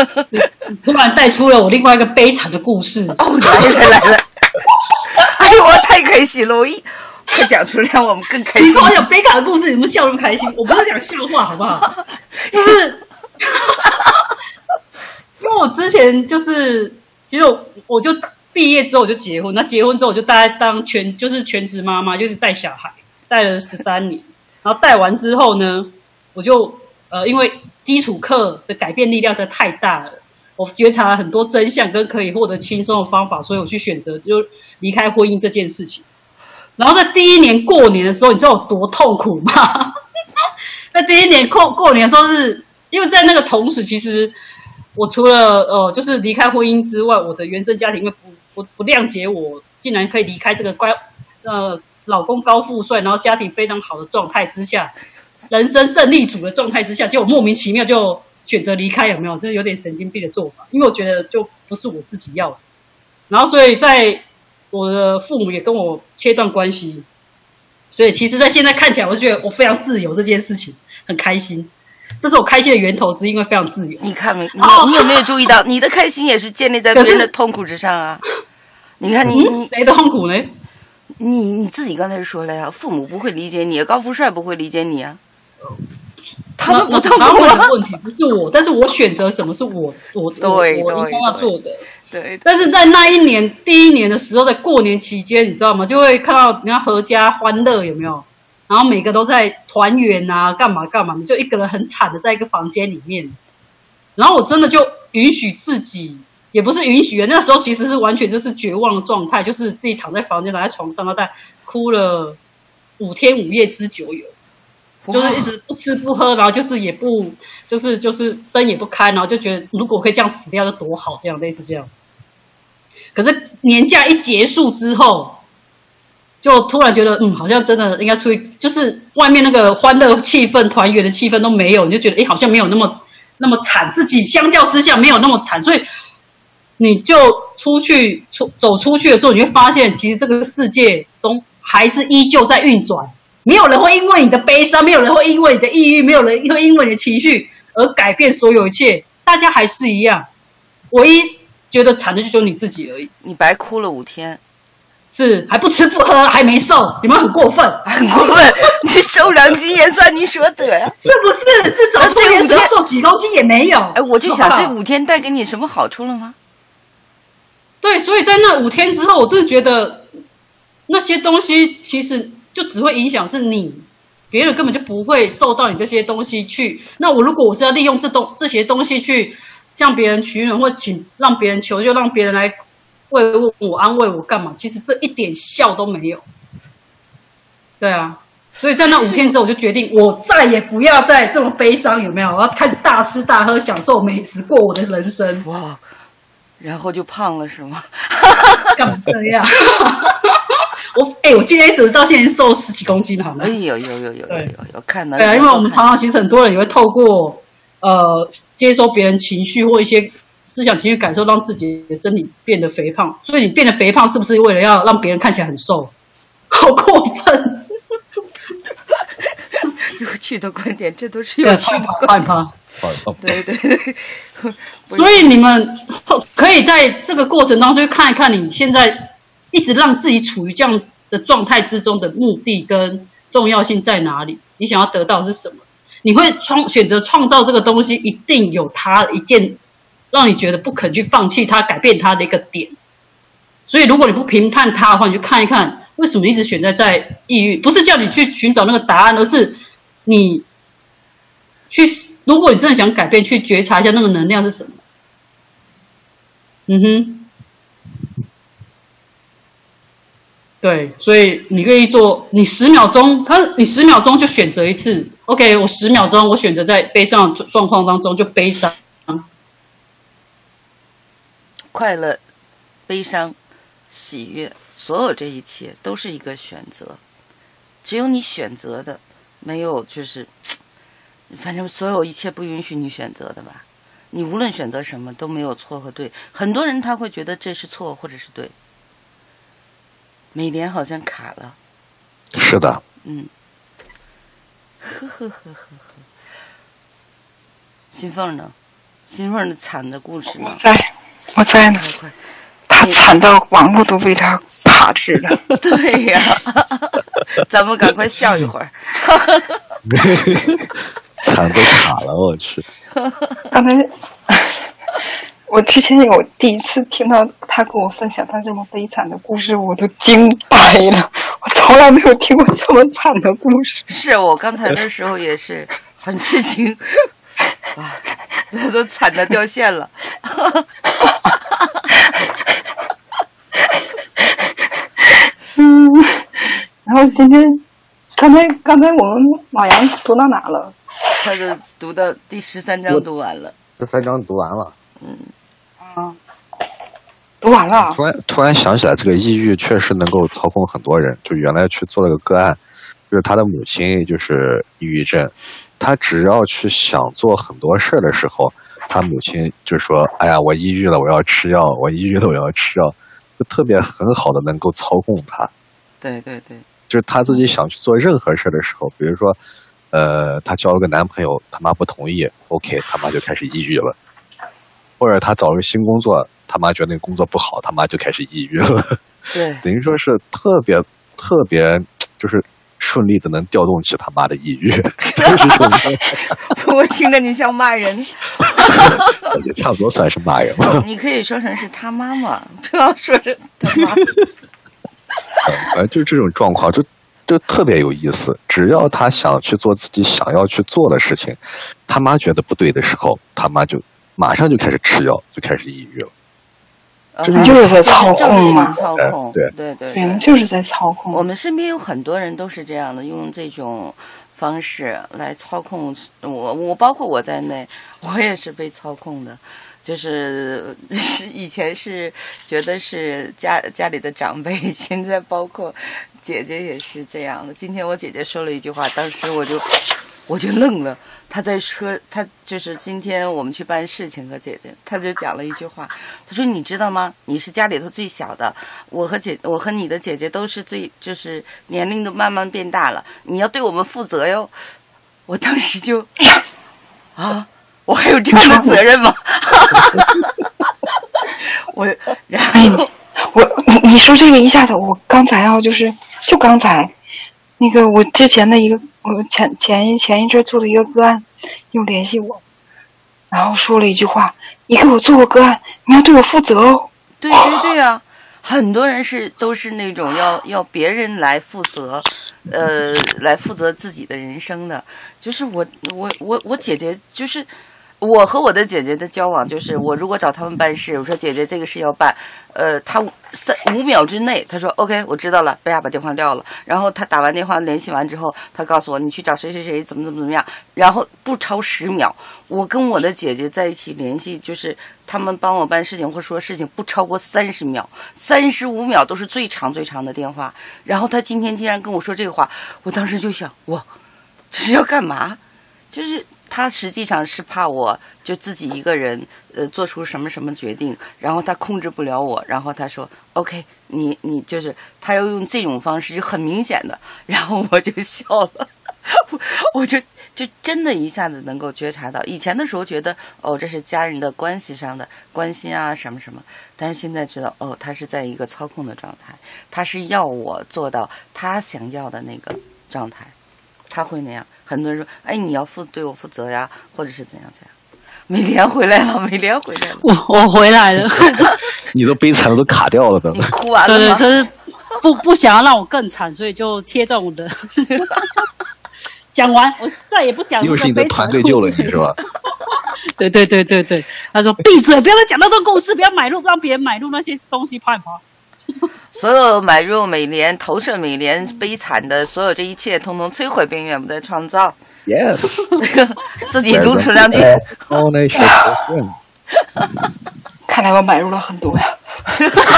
突然带出了我另外一个悲惨的故事。哦，来了来了！哎呦，我太开心了！我一快讲出来，让我们更开心。你说我有悲惨的故事，你们笑那么开心？我不是讲笑话，好不好？就是，因为我之前就是，其实我就。毕业之后我就结婚，那结婚之后我就大概当全就是全职妈妈，就是带小孩，带了十三年。然后带完之后呢，我就呃因为基础课的改变力量实在太大了，我觉察了很多真相跟可以获得轻松的方法，所以我去选择就离开婚姻这件事情。然后在第一年过年的时候，你知道有多痛苦吗？在第一年过过年的时候，是因为在那个同时，其实我除了呃就是离开婚姻之外，我的原生家庭因为不。不不谅解我，竟然可以离开这个乖呃老公高富帅，然后家庭非常好的状态之下，人生胜利组的状态之下，就莫名其妙就选择离开，有没有？这有点神经病的做法，因为我觉得就不是我自己要的。然后，所以在我的父母也跟我切断关系，所以其实，在现在看起来，我就觉得我非常自由，这件事情很开心。这是我开心的源头，是因为非常自由。你看没？你你有没有注意到，你的开心也是建立在别人的痛苦之上啊？你看你你谁的痛苦呢？你你自己刚才说了呀，父母不会理解你，高富帅不会理解你啊。他们不痛苦的问题不是我，但是我选择什么是我我我应该要做的。对。但是在那一年第一年的时候，在过年期间，你知道吗？就会看到人家阖家欢乐，有没有？然后每个都在团圆啊，干嘛干嘛？你就一个人很惨的在一个房间里面。然后我真的就允许自己，也不是允许，那时候其实是完全就是绝望的状态，就是自己躺在房间，躺在床上，然后在哭了五天五夜之久有，就是一直不吃不喝，然后就是也不就是就是灯也不开，然后就觉得如果可以这样死掉就多好，这样类似这样。可是年假一结束之后。就突然觉得，嗯，好像真的应该出去，就是外面那个欢乐气氛、团圆的气氛都没有，你就觉得，哎，好像没有那么那么惨，自己相较之下没有那么惨，所以你就出去出走出去的时候，你会发现，其实这个世界都还是依旧在运转，没有人会因为你的悲伤，没有人会因为你的抑郁，没有人会因为你的情绪而改变所有一切，大家还是一样，唯一觉得惨的就只有你自己而已。你白哭了五天。是还不吃不喝还没瘦，你们很过分，很过分！你瘦两斤也算你说得呀，是不是？至少这五天瘦几公斤也没有。哎，我就想这五天带给你什么好处了吗？对，所以在那五天之后，我真的觉得那些东西其实就只会影响是你，别人根本就不会受到你这些东西去。那我如果我是要利用这东这些东西去向别人取暖或请让别人求救，让别人来。慰问我、安慰我干嘛？其实这一点效都没有。对啊，所以在那五天之后，我就决定，我再也不要再这么悲伤，有没有？我要开始大吃大喝，享受美食，过我的人生。哇！然后就胖了是吗？干嘛这样？我哎，我今天一直到现在瘦十几公斤，好吗？哎有有有有有有看到。对啊，因为我们常常其实很多人也会透过呃接收别人情绪或一些。思想情绪感受让自己的身体变得肥胖，所以你变得肥胖是不是为了要让别人看起来很瘦？好过分！有趣的观点，这都是有趣的观害怕。对对对，所以你们可以在这个过程当中去看一看，你现在一直让自己处于这样的状态之中的目的跟重要性在哪里？你想要得到是什么？你会创选择创造这个东西，一定有它一件让你觉得不肯去放弃它、改变它的一个点。所以，如果你不评判它的话，你就看一看为什么一直选择在抑郁。不是叫你去寻找那个答案，而是你去。如果你真的想改变，去觉察一下那个能量是什么。嗯哼，对，所以你愿意做，你十秒钟，他你十秒钟就选择一次，OK，我十秒钟，我选择在悲伤状况当中就悲伤，快乐、悲伤、喜悦，所有这一切都是一个选择，只有你选择的，没有就是。反正所有一切不允许你选择的吧，你无论选择什么都没有错和对。很多人他会觉得这是错或者是对。美莲好像卡了。是的。嗯。呵呵呵呵呵。新凤呢？新凤的惨的故事呢？我在，我在呢。他惨到网络都被他卡住了。对呀。咱们赶快笑一会儿。惨都卡了，我去！刚才我之前有第一次听到他跟我分享他这么悲惨的故事，我都惊呆了。我从来没有听过这么惨的故事。是我刚才的时候也是很吃惊，啊，那都惨的掉线了。嗯，然后今天刚才刚才我们马洋读到哪了？他的读到第十三章读完了，十三章读完了，嗯，啊，读完了。突然突然想起来，这个抑郁确实能够操控很多人。就原来去做了个个案，就是他的母亲就是抑郁症，他只要去想做很多事儿的时候，他母亲就说：“哎呀，我抑郁了，我要吃药，我抑郁了，我要吃药。”就特别很好的能够操控他。对对对，就是他自己想去做任何事儿的时候，比如说。呃，他交了个男朋友，他妈不同意，OK，他妈就开始抑郁了。或者他找了个新工作，他妈觉得那个工作不好，他妈就开始抑郁了。对，等于说是特别特别，就是顺利的能调动起他妈的抑郁。我听着你像骂人。也差不多算是骂人吧。你可以说成是他妈妈，不要说成他妈。反正就这种状况，就。就特别有意思，只要他想去做自己想要去做的事情，他妈觉得不对的时候，他妈就马上就开始吃药，就开始抑郁了。这就是在操控嘛，操控，对对对，对，就是在操控。我们身边有很多人都是这样的，用这种方式来操控我，我包括我在内，我也是被操控的。就是 以前是觉得是家家里的长辈，现在包括姐姐也是这样的。今天我姐姐说了一句话，当时我就我就愣了。他在说，他就是今天我们去办事情和姐姐，他就讲了一句话，他说：“你知道吗？你是家里头最小的，我和姐，我和你的姐姐都是最，就是年龄都慢慢变大了，你要对我们负责哟。”我当时就啊。我还有这样的责任吗？我，然后我你你说这个一下子，我刚才啊，就是就刚才那个我之前的一个，我前前前一阵做的一个个案，又联系我，然后说了一句话：“你给我做个个案，你要对我负责哦。”对对对呀，很多人是都是那种要要别人来负责，呃，来负责自己的人生的。就是我我我我姐姐就是。我和我的姐姐的交往就是，我如果找他们办事，我说姐姐这个事要办，呃，他三五秒之内，他说 OK，我知道了，不要把电话撂了。然后他打完电话联系完之后，他告诉我你去找谁谁谁怎么怎么怎么样。然后不超十秒，我跟我的姐姐在一起联系，就是他们帮我办事情或说事情不超过三十秒，三十五秒都是最长最长的电话。然后他今天竟然跟我说这个话，我当时就想，哇，这是要干嘛？就是他实际上是怕我就自己一个人呃做出什么什么决定，然后他控制不了我，然后他说 OK，你你就是他要用这种方式就很明显的，然后我就笑了，我 我就就真的一下子能够觉察到，以前的时候觉得哦这是家人的关系上的关心啊什么什么，但是现在知道哦他是在一个操控的状态，他是要我做到他想要的那个状态。他会那样，很多人说：“哎，你要负对我负责呀，或者是怎样怎样。”美莲回来了，美莲回来了，我我回来了，你都悲惨了都卡掉了的你。哭完对对，了吗？就是不不想要让我更惨，所以就切断我的。讲完，我再也不讲。又是你的团队救了你是吧？？对对对对对，他说闭嘴，不要再讲那种故事，不要买入，让别人买入那些东西，怕不怕？所有买入美联、投射美联悲惨的所有这一切，通通摧毁并永不再创造。Yes，自己独处两句。看来我买入了很多呀。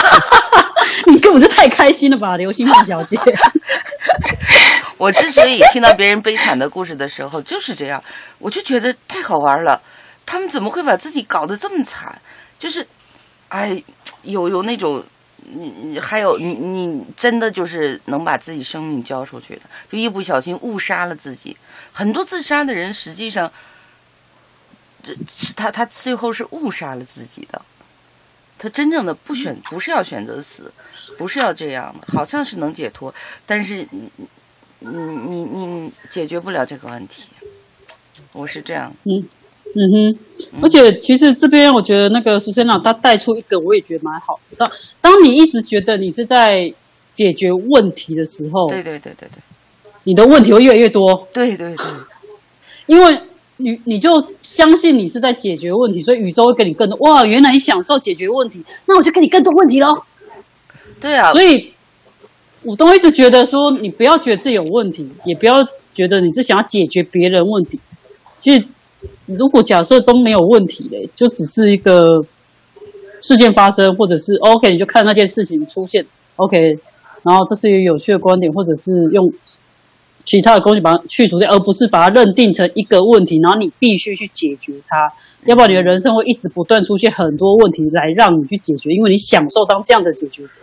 你根本就太开心了吧，刘星梦小姐。我之所以听到别人悲惨的故事的时候，就是这样，我就觉得太好玩了。他们怎么会把自己搞得这么惨？就是，哎，有有那种，你你还有你你真的就是能把自己生命交出去的，就一不小心误杀了自己。很多自杀的人实际上，这是他他最后是误杀了自己的。他真正的不选不是要选择死，不是要这样的，好像是能解脱，但是你你你你解决不了这个问题。我是这样，嗯哼，而且其实这边我觉得那个苏珊娜她带出一个，我也觉得蛮好的。当当你一直觉得你是在解决问题的时候，对对对对对你的问题会越来越多，对对对，因为你你就相信你是在解决问题，所以宇宙会给你更多。哇，原来你享受解决问题，那我就给你更多问题喽。对啊，所以，我都一直觉得说，你不要觉得自己有问题，也不要觉得你是想要解决别人问题。其实，如果假设都没有问题嘞，就只是一个事件发生，或者是 OK，你就看那件事情出现 OK，然后这是一个有趣的观点，或者是用其他的工具把它去除掉，而不是把它认定成一个问题，然后你必须去解决它。要不然你的人生会一直不断出现很多问题来让你去解决，因为你享受当这样的解决者。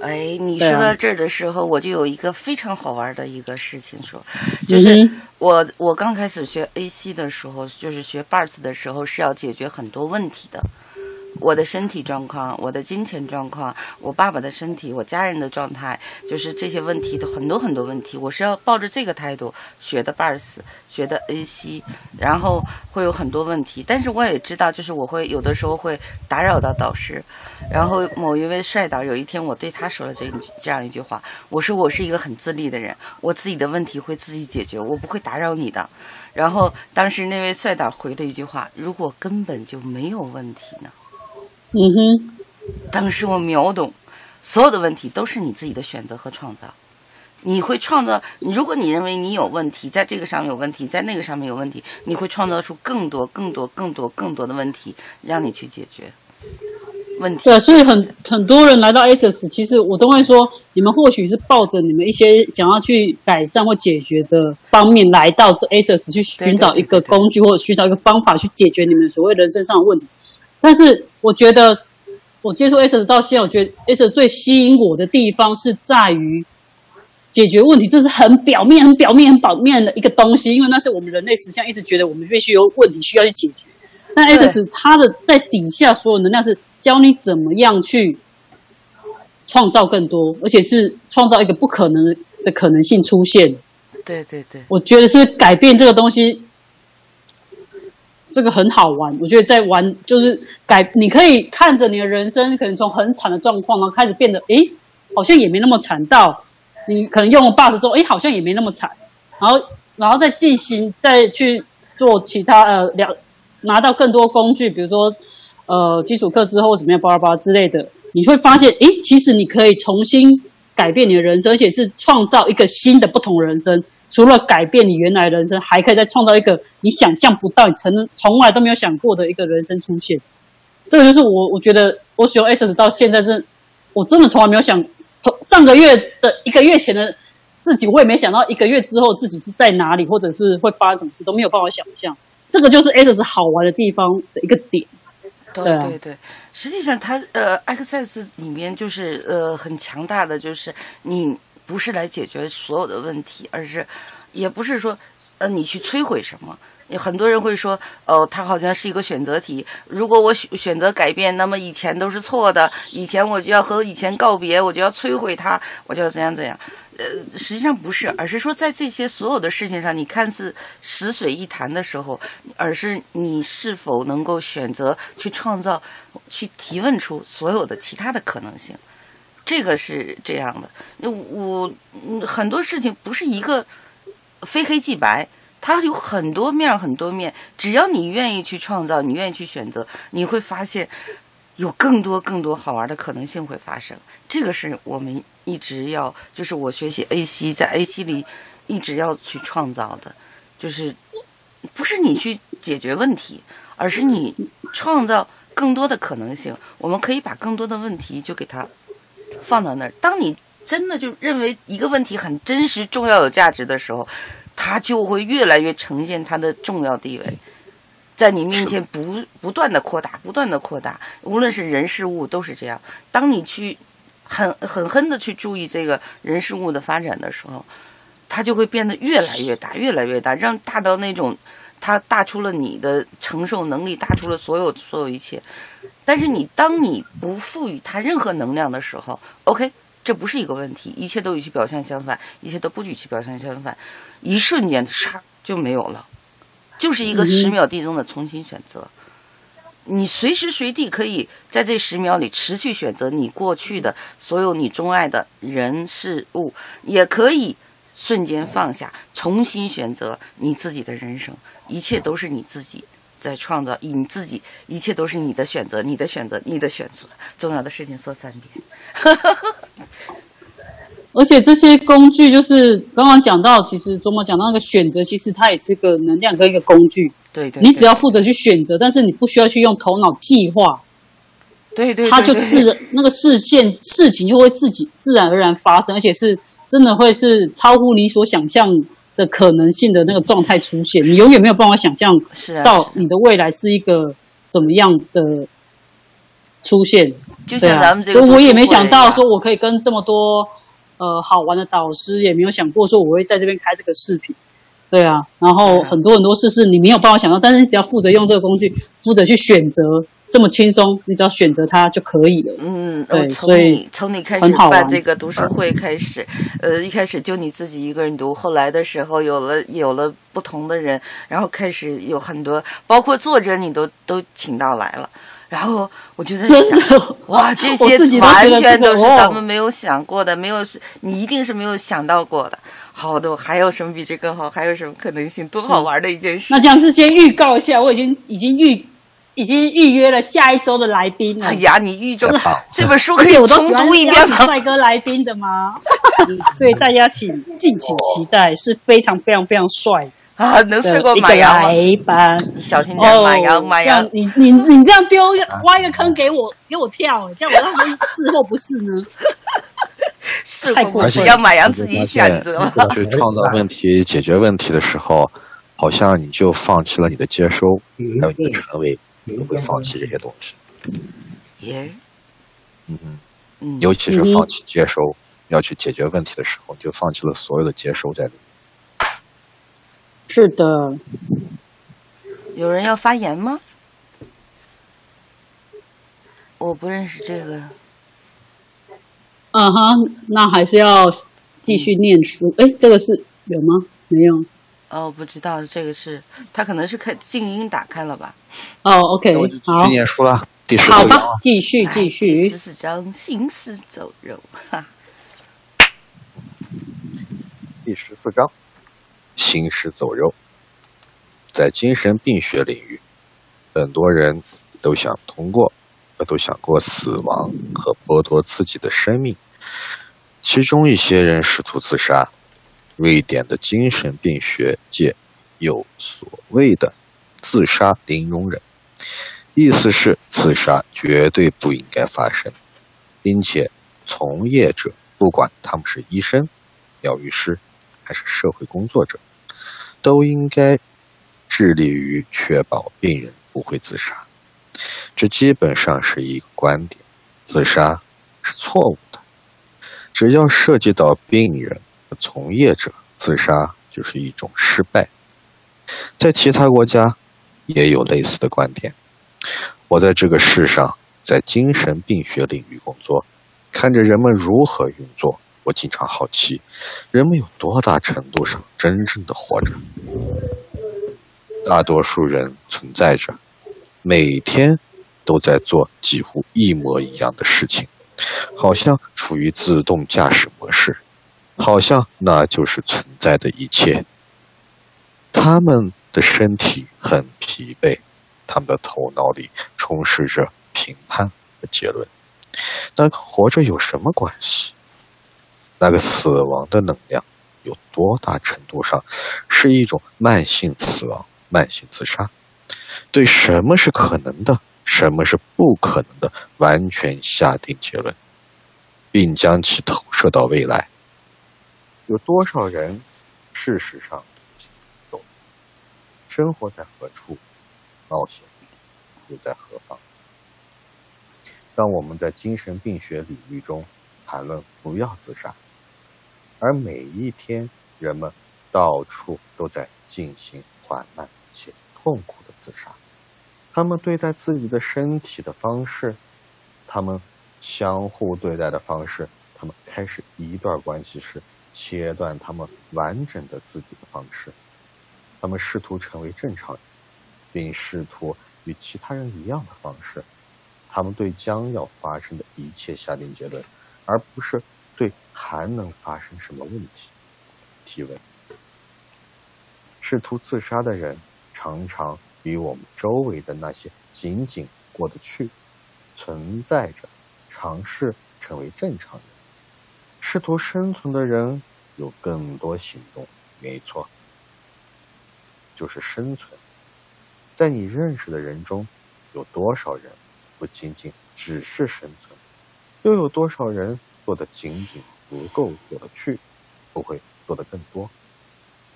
哎，你说到这儿的时候，我就有一个非常好玩的一个事情说，就是嗯我我刚开始学 AC 的时候，就是学 BARS 的时候，是要解决很多问题的。我的身体状况，我的金钱状况，我爸爸的身体，我家人的状态，就是这些问题的很多很多问题，我是要抱着这个态度学的 BARS，学的 AC，然后会有很多问题，但是我也知道，就是我会有的时候会打扰到导师，然后某一位帅导有一天我对他说了这这样一句话，我说我是一个很自立的人，我自己的问题会自己解决，我不会打扰你的。然后当时那位帅导回了一句话：“如果根本就没有问题呢？”嗯哼，当时我秒懂，所有的问题都是你自己的选择和创造。你会创造，如果你认为你有问题，在这个上面有问题，在那个上面有问题，你会创造出更多、更多、更多、更多的问题，让你去解决问题。对啊，所以很很多人来到 ASUS，其实我都会说，你们或许是抱着你们一些想要去改善或解决的方面来到这 ASUS 去寻找一个工具或者寻找一个方法去解决你们所谓人生上的问题。但是我觉得，我接触 ASUS 到现在，我觉得 ASUS 最吸引我的地方是在于解决问题，这是很表面、很表面、很表面的一个东西，因为那是我们人类实际上一直觉得我们必须有问题需要去解决。那 ASUS 它的在底下所有能量是教你怎么样去创造更多，而且是创造一个不可能的可能性出现。对对对，我觉得是改变这个东西，这个很好玩。我觉得在玩就是改，你可以看着你的人生可能从很惨的状况，然后开始变得，诶，好像也没那么惨到你可能用了 bus 之后，诶，好像也没那么惨，然后然后再进行再去做其他呃了拿到更多工具，比如说呃基础课之后怎么样，巴拉巴拉之类的，你会发现，诶，其实你可以重新改变你的人生，而且是创造一个新的不同人生。除了改变你原来的人生，还可以再创造一个你想象不到、你从从来都没有想过的一个人生出现。这个就是我我觉得我使用 S 到现在是，我真的从来没有想，从上个月的一个月前的自己我也没想到一个月之后自己是在哪里，或者是会发生什么事都没有办法想象。这个就是 S 好玩的地方的一个点。对对对对，实际上它呃，Access 里面就是呃很强大的，就是你不是来解决所有的问题，而是也不是说呃你去摧毁什么。有很多人会说，哦，它好像是一个选择题。如果我选选择改变，那么以前都是错的，以前我就要和以前告别，我就要摧毁它，我就要怎样怎样。呃，实际上不是，而是说在这些所有的事情上，你看似死水一潭的时候，而是你是否能够选择去创造、去提问出所有的其他的可能性。这个是这样的。那我很多事情不是一个非黑即白，它有很多面，很多面。只要你愿意去创造，你愿意去选择，你会发现有更多更多好玩的可能性会发生。这个是我们一直要，就是我学习 A C，在 A C 里一直要去创造的，就是不是你去解决问题，而是你创造更多的可能性。我们可以把更多的问题就给它放到那儿。当你真的就认为一个问题很真实、重要、有价值的时候，它就会越来越呈现它的重要地位，在你面前不不断的扩大，不断的扩大。无论是人事物都是这样。当你去很狠狠的去注意这个人事物的发展的时候，它就会变得越来越大，越来越大，让大到那种它大出了你的承受能力，大出了所有所有一切。但是你当你不赋予它任何能量的时候，OK，这不是一个问题，一切都与其表象相反，一切都不与其表象相反，一瞬间唰就没有了，就是一个十秒地中的重新选择。你随时随地可以在这十秒里持续选择你过去的所有你钟爱的人事物，也可以瞬间放下，重新选择你自己的人生。一切都是你自己在创造，以你自己，一切都是你的选择，你的选择，你的选择。重要的事情说三遍。而且这些工具就是刚刚讲到，其实琢磨讲到那个选择，其实它也是个能量跟一个工具。对对，你只要负责去选择，但是你不需要去用头脑计划，对对，它就自然那个视线事情就会自己自然而然发生，而且是真的会是超乎你所想象的可能性的那个状态出现。你永远没有办法想象到你的未来是一个怎么样的出现。就像咱们这个所以我也没想到说我可以跟这么多呃好玩的导师，也没有想过说我会在这边开这个视频。对啊，然后很多很多事是你没有办法想到，但是你只要负责用这个工具，负责去选择，这么轻松，你只要选择它就可以了。嗯，对所以你从你开始办这个读书会开始，呃，一开始就你自己一个人读，后来的时候有了有了不同的人，然后开始有很多，包括作者你都都请到来了。然后我就在想，哇，这些完全都是咱们没有想过的，没有是你一定是没有想到过的。好的，还有什么比这更好？还有什么可能性？多好玩的一件事！那这样是先预告一下，我已经已经预已经预约了下一周的来宾了。哎呀，你预中好这本书可以我重读一遍吗？帅哥来宾的吗？所以大家请敬请期待，是非常非常非常帅啊，能的睡过马洋吗？你小心点，马洋，马洋这样。你你你这样丢挖一个坑给我给我跳，这样我到时候是或不是呢？是 太过分或不是要马洋自己选择吗？去创造问题、解决问题的时候，好像你就放弃了你的接收，还有你的成为，会放弃这些东西。耶，嗯嗯，嗯，尤其是放弃接收，要去解决问题的时候，就放弃了所有的接收在里面。是的，有人要发言吗？我不认识这个。嗯哼，那还是要继续念书。哎，这个是有吗？没有。哦，不知道这个是，他可能是开静音打开了吧？哦，OK，那我就继续，念书了，第十好吧四章了。，继续继续第续十。四章行尸走肉，哈，第十四章，行尸走肉。在精神病学领域，很多人都想通过，呃都想过死亡和剥夺自己的生命。其中一些人试图自杀。瑞典的精神病学界有所谓的“自杀零容忍”，意思是自杀绝对不应该发生，并且从业者不管他们是医生、疗愈师，还是社会工作者，都应该致力于确保病人不会自杀。这基本上是一个观点：自杀是错误的。只要涉及到病人从业者，自杀就是一种失败。在其他国家也有类似的观点。我在这个世上，在精神病学领域工作，看着人们如何运作，我经常好奇，人们有多大程度上真正的活着？大多数人存在着，每天都在做几乎一模一样的事情，好像处于自动驾驶模式，好像那就是存在的一切。他们的身体很疲惫，他们的头脑里充斥着评判和结论。那活着有什么关系？那个死亡的能量有多大程度上是一种慢性死亡、慢性自杀？对什么是可能的，什么是不可能的，完全下定结论，并将其投射到未来。有多少人，事实上都，生活在何处，冒险又在何方？当我们在精神病学领域中谈论不要自杀，而每一天人们到处都在进行缓慢且痛苦的自杀，他们对待自己的身体的方式，他们相互对待的方式，他们开始一段关系时切断他们完整的自己的方式，他们试图成为正常人，并试图与其他人一样的方式。他们对将要发生的一切下定结论，而不是对还能发生什么问题提问。试图自杀的人常常比我们周围的那些仅仅过得去、存在着、尝试成为正常人。试图生存的人有更多行动，没错，就是生存。在你认识的人中，有多少人？不仅仅只是生存，又有多少人做的仅仅足够过得去，不会做的更多？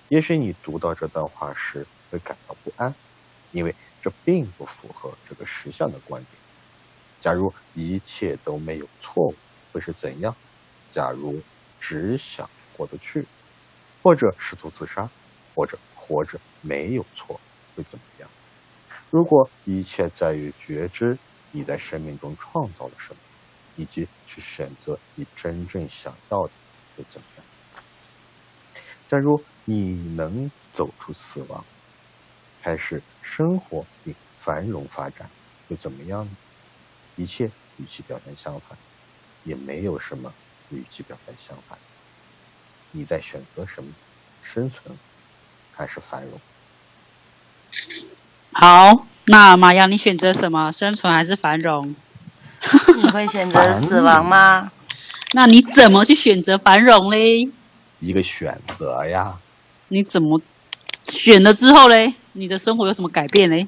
也许你读到这段话时会感到不安，因为这并不符合这个实相的观点。假如一切都没有错误，会是怎样？假如只想过得去，或者试图自杀，或者活着没有错，会怎么样？如果一切在于觉知。你在生命中创造了什么，以及去选择你真正想要的会怎么样？假如你能走出死亡，开始生活并繁荣发展，会怎么样呢？一切与其表现相反，也没有什么与其表现相反。你在选择什么？生存还是繁荣？好。那马阳，你选择什么？生存还是繁荣？你会选择死亡吗？那你怎么去选择繁荣嘞？一个选择呀。你怎么选了之后嘞？你的生活有什么改变嘞？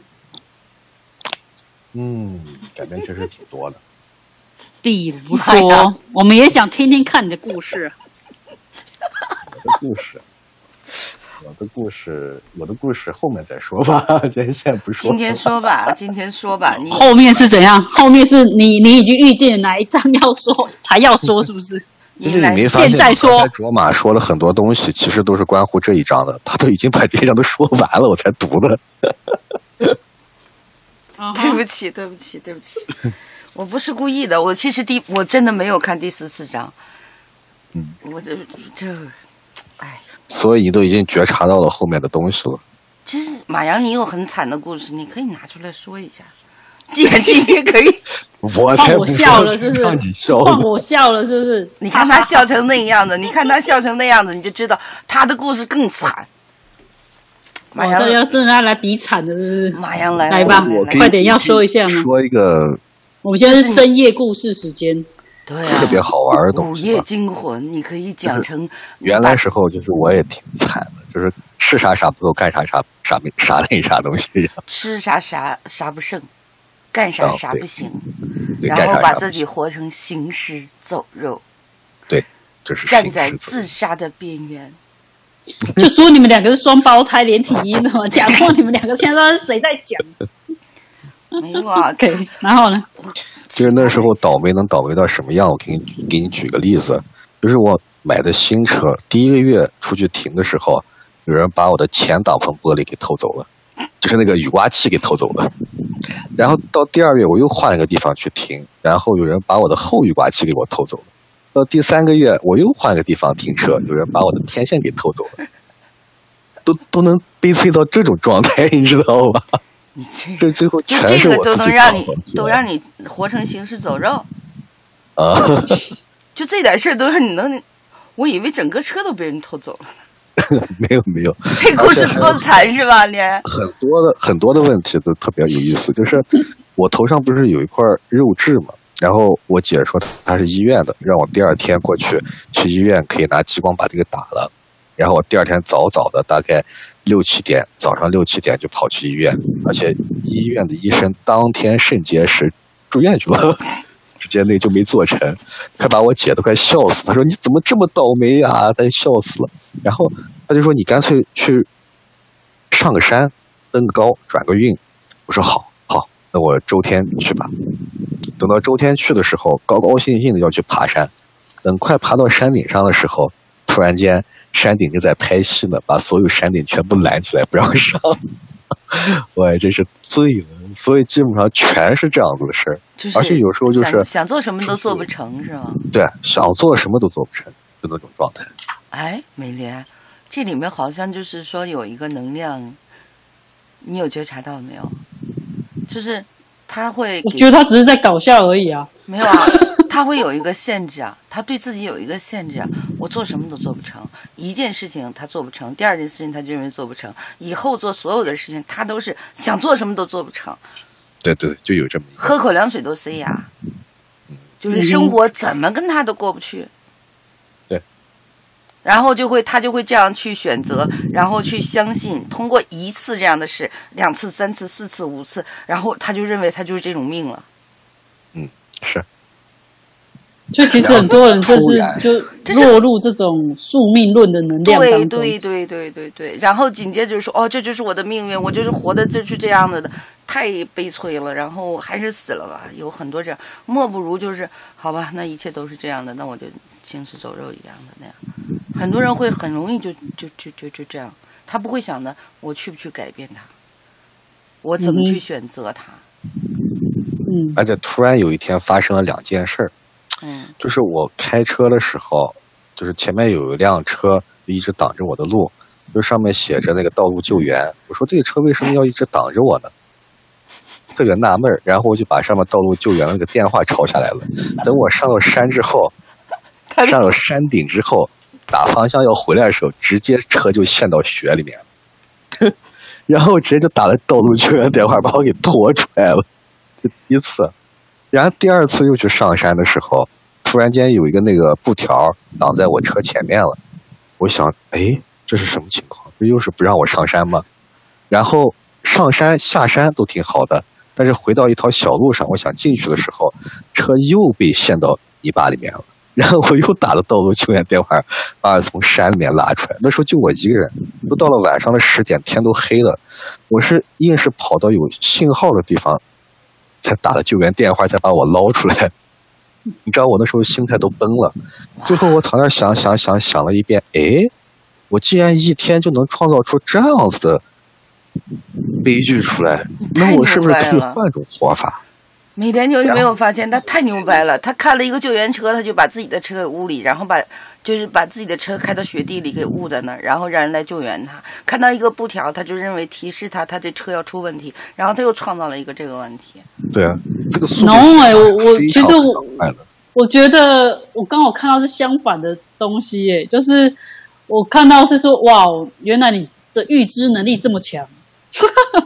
嗯，改变确实挺多的。比如说，我们也想听听看你的故事。我的故事。我的故事，我的故事后面再说吧，先先不说。今天说吧，今天说吧。你后面是怎样？后面是你你已经预定哪一章要说，还要说，是不是？你没发现？卓玛说了很多东西，其实都是关乎这一章的。他都已经把这一章都说完了，我才读的。对不起，对不起，对不起，我不是故意的。我其实第我真的没有看第十四章。嗯，我这这，哎。所以你都已经觉察到了后面的东西了。其实马阳，你有很惨的故事，你可以拿出来说一下。既然今天可以，我才我笑了，是不是？换我笑了，是不是？你看他笑成那样子，你看他笑成那样子，你就知道他的故事更惨。马阳要真的要来比惨的，是不是？马阳来来吧，快点要说一下吗？说一个，我们现在是深夜故事时间。对啊，特别好玩的东西。午夜惊魂，你可以讲成 原来时候就是我也挺惨的，就是吃啥啥不够，干啥啥啥没啥那啥东西。吃啥啥啥不剩，干啥啥不行，然后把自己活成行尸走肉。对，就是站在自杀的边缘。就说你们两个是双胞胎连体婴的嘛，讲过你们两个现在是谁在讲没有啊，？OK，然后呢？就是那时候倒霉能倒霉到什么样？我给你给你举个例子，就是我买的新车，第一个月出去停的时候，有人把我的前挡风玻璃给偷走了，就是那个雨刮器给偷走了。然后到第二月我又换了个地方去停，然后有人把我的后雨刮器给我偷走了。到第三个月我又换了个地方停车，有人把我的天线给偷走了。都都能悲催到这种状态，你知道吧？你这这最后就全这个都能让你都让你活成行尸走肉，啊。就这点事儿都让你能，我以为整个车都被人偷走了。没有没有，这故事不够惨是吧？连很多的很多的问题都特别有意思，就是我头上不是有一块肉痣嘛，然后我姐说她是医院的，让我第二天过去去医院可以拿激光把这个打了，然后我第二天早早的大概六七点，早上六七点就跑去医院，而且医院的医生当天肾结石住院去了。直接那就没做成，快把我姐都快笑死。她说：“你怎么这么倒霉呀、她笑死了。然后他就说：“你干脆去上个山，登个高，转个运。”我说：“好，好，那我周天去吧。”等到周天去的时候，高高兴兴的要去爬山。等快爬到山顶上的时候，突然间山顶就在拍戏呢，把所有山顶全部拦起来不让上。我还真是醉了，所以基本上全是这样子的事儿。就是，而且有时候就是想想做什么都做不成是吗？对，想做什么都做不成，就那种状态。哎，美莲，这里面好像就是说有一个能量，你有觉察到没有？就是他会我觉得他只是在搞笑而已啊。没有啊，他会有一个限制啊，他对自己有一个限制啊，我做什么都做不成，一件事情他做不成，第二件事情他就认为做不成，以后做所有的事情他都是想做什么都做不成，对对对，就有这么一个。喝口凉水都塞牙，就是生活怎么跟他都过不去。对。然后就会他就会这样去选择，然后去相信，通过一次这样的事，两次、三次、四次、五次，然后他就认为他就是这种命了。嗯是，就其实很多人就是就落入这种宿命论的能量对当中。对对对对对，然后紧接着就说哦，这就是我的命运，我就是活的就是这样子的，太悲催了。然后还是死了吧，有很多这样，莫不如就是好吧，那一切都是这样的，那我就行尸走肉一样的那样。很多人会很容易就就就就就这样，他不会想的我去不去改变他，我怎么去选择他。嗯而且突然有一天发生了两件事儿，嗯就是我开车的时候，就是前面有一辆车一直挡着我的路，就上面写着那个道路救援。我说这个车为什么要一直挡着我呢？特别纳闷儿，然后我就把上面道路救援那个电话抄下来了。等我上了山之后，上了山顶之后，打方向要回来的时候，直接车就陷到雪里面了，然后直接就打了道路救援电话，把我给拖出来了。这第一次，然后第二次又去上山的时候，突然间有一个那个布条挡在我车前面了。我想，哎，这是什么情况？这又是不让我上山吗？然后上山下山都挺好的，但是回到一条小路上，我想进去的时候，车又被陷到泥巴里面了。然后我又打了道路救援电话，把我从山里面拉出来。那时候就我一个人，都到了晚上的十点，天都黑了。我是硬是跑到有信号的地方，才打了救援电话，才把我捞出来。你知道我那时候心态都崩了。最后我躺那想想想想了一遍，哎，我竟然一天就能创造出这样子的悲剧出来，那我是不是可以换种活法？美莲，你有没有发现他太牛掰了？他看了一个救援车，他就把自己的车给误里，然后把就是把自己的车开到雪地里给误在那儿，然后让人来救援他。看到一个布条，他就认为提示他他这车要出问题，然后他又创造了一个这个问题。对啊，这个速度 No，哎我我其实我我觉得我刚好看到是相反的东西耶，就是我看到是说，哇，原来你的预知能力这么强，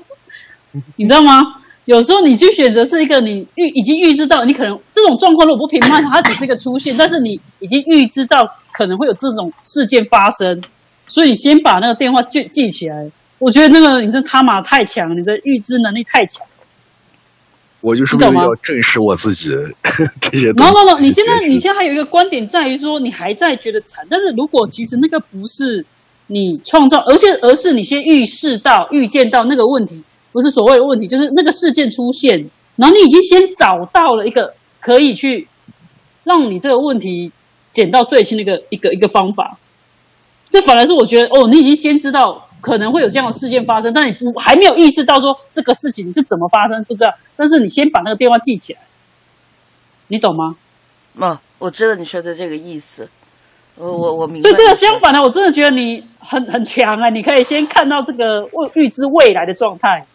你知道吗？有时候你去选择是一个你预已经预知到，你可能这种状况如果不评判它，它只是一个出现，但是你已经预知到可能会有这种事件发生，所以你先把那个电话记记起来。我觉得那个你这他妈太强，你的预知能力太强。我就是你懂吗为了要证实我自己 这些东 no。no no，你现在你现在还有一个观点在于说，你还在觉得惨，但是如果其实那个不是你创造，而且而是你先预示到、预见到那个问题，不是所谓的问题，就是那个事件出现，然后你已经先找到了一个可以去让你这个问题减到最轻的一个一个一个方法。这反而是我觉得哦，你已经先知道可能会有这样的事件发生，但你不还没有意识到说这个事情是怎么发生，不知道。但是你先把那个电话记起来，你懂吗？哦，我知道你说的这个意思，我我我明白。所以这个相，反呢，我真的觉得你很很强啊！你可以先看到这个未预知未来的状态。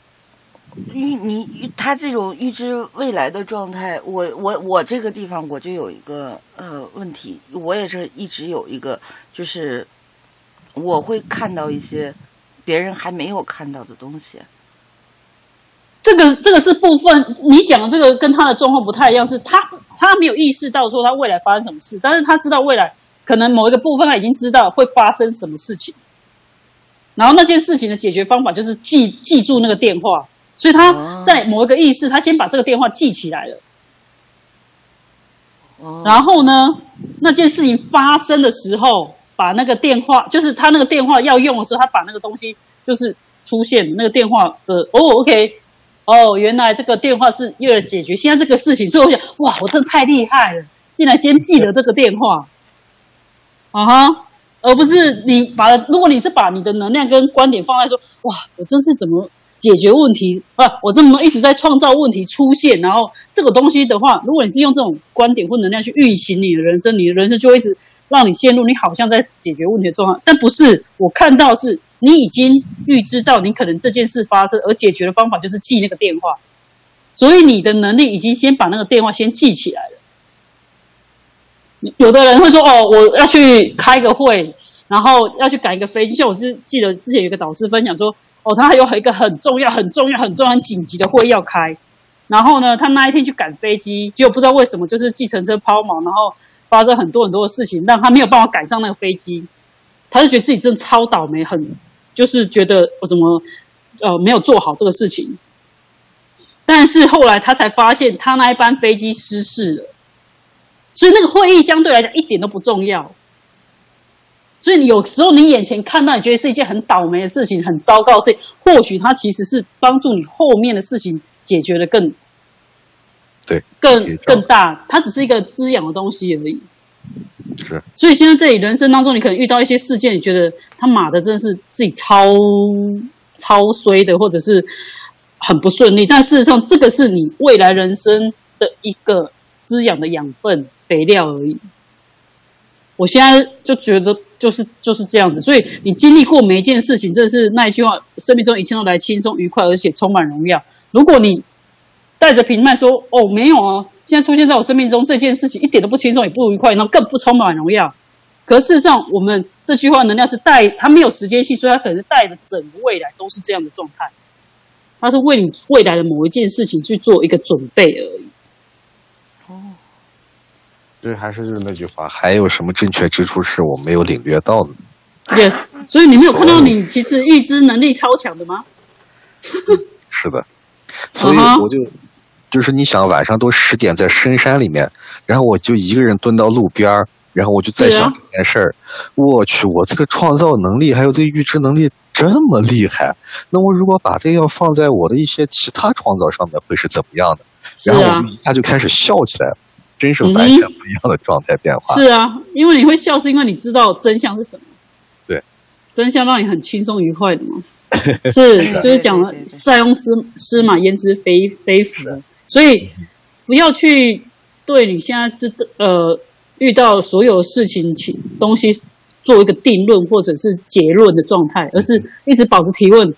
你你他这种预知未来的状态，我我我这个地方我就有一个呃问题，我也是一直有一个，就是我会看到一些别人还没有看到的东西。这个这个是部分，你讲的这个跟他的状况不太一样，是他他没有意识到说他未来发生什么事，但是他知道未来可能某一个部分他已经知道会发生什么事情，然后那件事情的解决方法就是记记住那个电话，所以他哦。在某一个意识，他先把这个电话记起来了。哦，然后呢，那件事情发生的时候，把那个电话，就是他那个电话要用的时候，他把那个东西就是出现那个电话的哦，OK，哦，原来这个电话是为了解决现在这个事情，所以我想，哇，我真的太厉害了，竟然先记得这个电话，啊哈，而不是你把，如果你是把你的能量跟观点放在说，哇，我真是怎么解决问题啊？我这么一直在创造问题出现，然后这个东西的话，如果你是用这种观点或能量去运行你的人生，你的人生就会一直让你陷入你好像在解决问题的状况，但不是。我看到是你已经预知到你可能这件事发生，而解决的方法就是记那个电话，所以你的能力已经先把那个电话先记起来了。有的人会说：“哦，我要去开个会，然后要去赶一个飞机。”像我是记得之前有一个导师分享说：“哦，他还有一个很重要、很重要、很重要、很紧急的会要开。然后呢，他那一天去赶飞机，结果不知道为什么就是计程车抛锚，然后发生很多很多的事情，让他没有办法赶上那个飞机。他就觉得自己真的超倒霉，很就是觉得我怎么呃没有做好这个事情。但是后来他才发现，他那一班飞机失事了。”所以那个会议相对来讲一点都不重要。所以你有时候你眼前看到，你觉得是一件很倒霉的事情，很糟糕的事情，或许它其实是帮助你后面的事情解决的更对更更大，它只是一个滋养的东西而已。是所以现在这里人生当中，你可能遇到一些事件，你觉得他妈的真的是自己超超衰的，或者是很不顺利，但事实上这个是你未来人生的一个滋养的养分肥料而已。我现在就觉得就是就是这样子，所以你经历过每一件事情，真的是那一句话：生命中一切都来轻松愉快，而且充满荣耀。如果你带着平淡说：“哦，没有啊，现在出现在我生命中这件事情一点都不轻松，也不愉快，然后更不充满荣耀。”可事实上，我们这句话能量是带它没有时间性，所以它可能是带着整个未来都是这样的状态。它是为你未来的某一件事情去做一个准备而已。这还是就是那句话，还有什么正确之处是我没有领略到的？Yes，所以你没有看到你其实预知能力超强的吗？是的，所以我就、就是你想晚上都十点在深山里面，然后我就一个人蹲到路边儿，然后我就在想这件事儿。我去，我这个创造能力还有这个预知能力这么厉害，那我如果把这个要放在我的一些其他创造上面，会是怎么样的？然后我，一下就开始笑起来了，真是完全不一样的状态变化。是啊，因为你会笑，是因为你知道真相是什么。对，真相让你很轻松愉快的嘛。是，就是讲了塞翁失失马焉知非非福，所以不要去对你现在知道呃遇到所有事情情东西做一个定论或者是结论的状态，而是一直保持提问。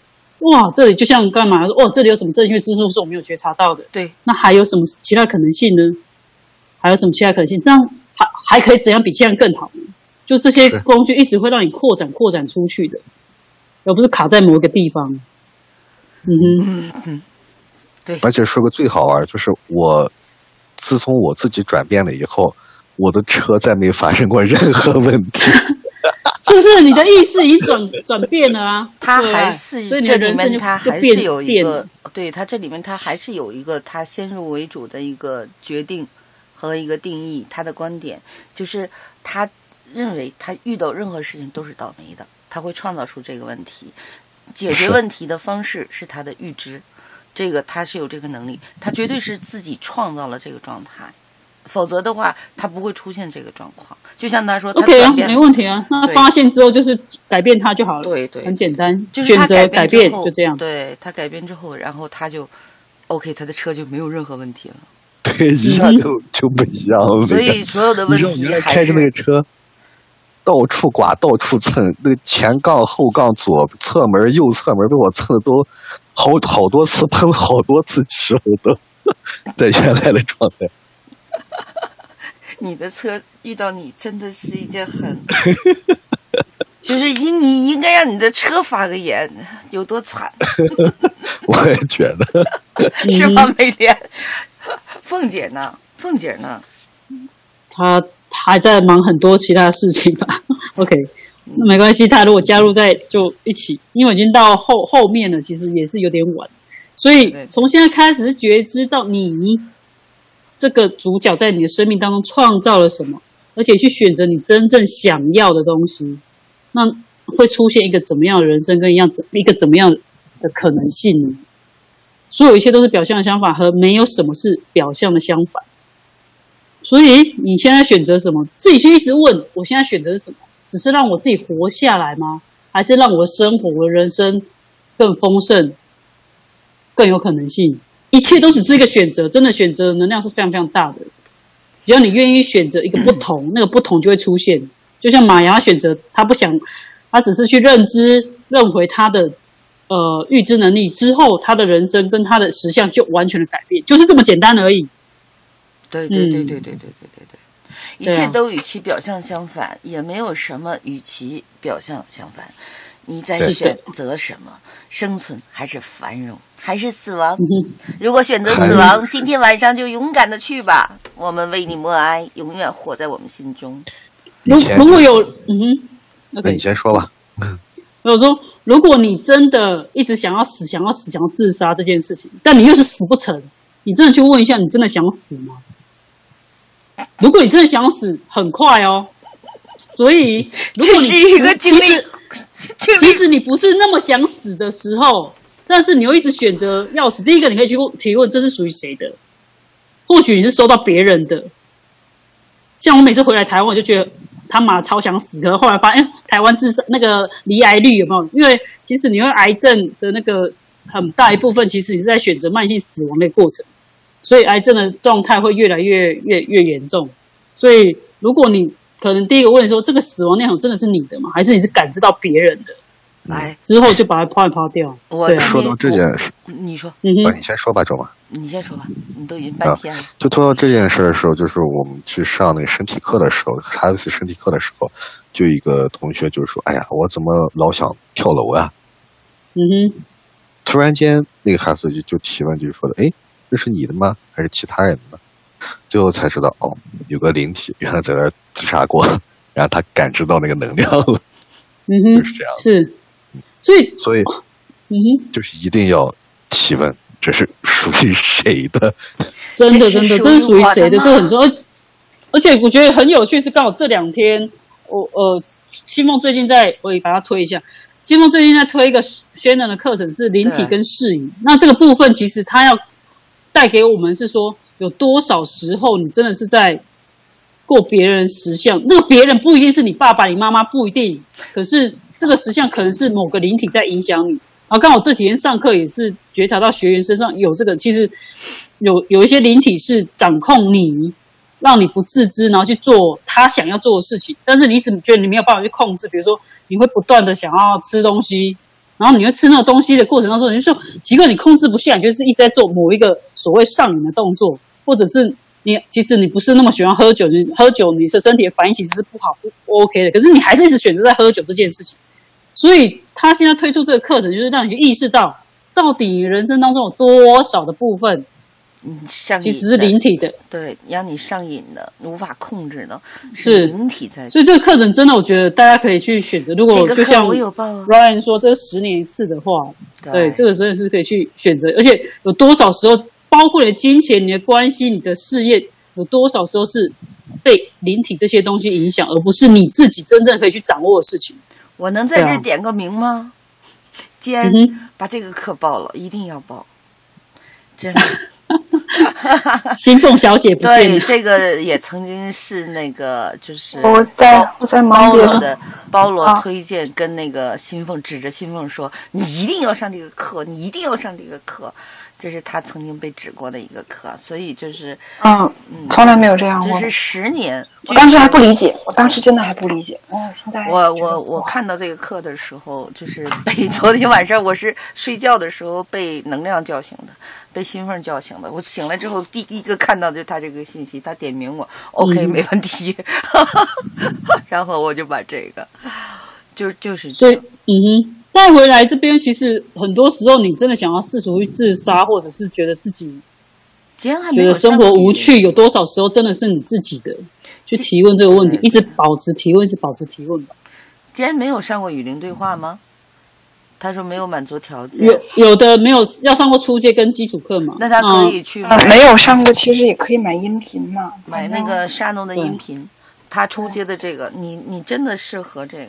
哇，这里就像干嘛？哦，这里有什么正确之处是我没有觉察到的？对，那还有什么其他可能性呢？还有什么其他可能性？这样还还可以怎样比现在更好呢？就这些工具一直会让你扩展、扩展出去的，而不是卡在某一个地方。嗯哼，而且说个最好玩儿，就是我自从我自己转变了以后，我的车再没发生过任何问题。是不是你的意识已经转转变了啊？他还是所以这里面他就变还是有一变个，对他这里面他还是有一个他先入为主的一个决定和一个定义，他的观点就是他认为他遇到任何事情都是倒霉的，他会创造出这个问题，解决问题的方式是他的预知，这个他是有这个能力，他绝对是自己创造了这个状态。否则的话，他不会出现这个状况。就像他说，他 OK 啊，没问题啊。那对发现之后就是改变他就好了，对对很简单，就是选择他改变就这样。对他改变之后，然后他就 OK，他的车就没有任何问题了。对，一下就就不一样了。所以所有的问题还原来开着那个车，到处刮，到处蹭，那个前杠、后杠、左侧门、右侧门被我蹭的都好好多次，喷了好多次漆了都，在原来的状态。你的车遇到你真的是一件很，就是你你应该让你的车发个言，有多惨，我也觉得，是吧，美莲？凤姐呢？凤姐呢？她还在忙很多其他事情吧。OK，那没关系，她如果加入在就一起，因为已经到后后面了，其实也是有点晚，所以从现在开始是觉知到你这个主角在你的生命当中创造了什么，而且去选择你真正想要的东西，那会出现一个怎么样的人生跟一样怎一个怎么样的可能性呢？所有一切都是表象的相反，和没有什么是表象的相反。所以你现在选择什么？自己去一直问，我现在选择是什么？只是让我自己活下来吗？还是让我的生活、我的人生更丰盛、更有可能性？一切都只是一个选择，真的选择的能量是非常非常大的。只要你愿意选择一个不同，那个不同就会出现。就像马牙选择，他不想，他只是去认知、认回他的呃预知能力之后，他的人生跟他的实相就完全的改变，就是这么简单而已。对对对嗯对对对对对对，一切都与其表象相反，也没有什么与其表象相反。你在选择什么？生存还是繁荣，还是死亡？如果选择死亡，今天晚上就勇敢的去吧。我们为你默哀，永远活在我们心中。如如果有嗯那你先说吧。我说，如果你真的一直想要死、想要死、想要自杀这件事情，但你又是死不成，你真的去问一下，你真的想死吗？如果你真的想死，很快哦。所以，如果你这是一个经历其实其实你不是那么想死的时候，但是你又一直选择要死。第一个，你可以去问提问，这是属于谁的？或许你是收到别人的。像我每次回来台湾，我就觉得他妈超想死，可是后来发现，哎，台湾自杀那个离癌率有没有？因为其实你会癌症的那个很大一部分，其实你是在选择慢性死亡的过程，所以癌症的状态会越来越越越严重。所以如果你可能第一个问说，这个死亡念头真的是你的吗？还是你是感知到别人的？来，之后就把它抛一抛掉。对说到这件事，你说，啊，嗯哼，你先说吧，周妈。你先说吧，你都已经半天了。就说到这件事的时候，就是我们去上那个身体课的时候，查有次身体课的时候，就一个同学就说：“哎呀，我怎么老想跳楼啊嗯哼，？”突然间，那个孩子就就提问，就是说的：“哎，这是你的吗？还是其他人的呢？”最后才知道，哦，有个灵体原来在那自杀过，然后他感知到那个能量了，嗯哼，就是这样是，所以，所以嗯哼，就是一定要提问，这是属于谁的？真的真的，这是属于谁的？这很重要。而而且我觉得很有趣，是刚好这两天，我呃，新梦最近在，我也把它推一下。新梦最近在推一个轩人的课程，是灵体跟适应。那这个部分其实他要带给我们是说，有多少时候你真的是在过别人实相？那个别人不一定是你爸爸、你妈妈，不一定。可是这个实相可能是某个灵体在影响你。然后刚好这几天上课也是觉察到学员身上有这个，其实有有一些灵体是掌控你，让你不自知，然后去做他想要做的事情，但是你怎么觉得你没有办法去控制。比如说，你会不断的想要吃东西，然后你会吃那个东西的过程当中，你就说奇怪，你控制不下，你就是一直在做某一个所谓上瘾的动作，或者是你其实你不是那么喜欢喝酒，你喝酒你的身体的反应其实是不好不 OK 的，可是你还是一直选择在喝酒这件事情。所以他现在推出这个课程，就是让你意识到，到底人生当中有多少的部分你上瘾其实是灵体的。对，让你上瘾的，无法控制的，是灵体在所以这个课程真的，我觉得大家可以去选择。如果就像 Ryan 说，这十年一次的话，对，对这个真的是可以去选择。而且有多少时候，包括你的金钱、你的关系、你的事业，有多少时候是被灵体这些东西影响，而不是你自己真正可以去掌握的事情。我能在这点个名吗？既然嗯把这个课报了，一定要报，真的。新凤小姐不见对，了，这个也曾经是那个，就是我在我在忙别的，包罗的包罗啊推荐，跟那个新凤指着新凤说：“你一定要上这个课，你一定要上这个课。”这是他曾经被指过的一个课，所以就是，嗯，嗯，从来没有这样过。这是十年。我当时还不理解，我当时真的还不理解。哦，现在我我我哇看到这个课的时候，就是被 昨天晚上我是睡觉的时候被能量叫醒的，被新凤叫醒的。我醒来之后，第一个看到就是他这个信息，他点名我，OK，、嗯没问题。然后我就把这个，就就是这所以嗯哼，带回来这边，其实很多时候你真的想要试图去自杀，或者是觉得自己既然还没有觉得生活无趣，有多少时候真的是你自己的去提问这个问题，一直保持提问，一直保持提问吧。既然没有上过雨林对话吗？他说没有满足条件，有有的没有要上过初阶跟基础课嘛？那他可以去买、呃没有上过，其实也可以买音频嘛。买那个沙农的音频，他初阶的这个，你你真的适合这个。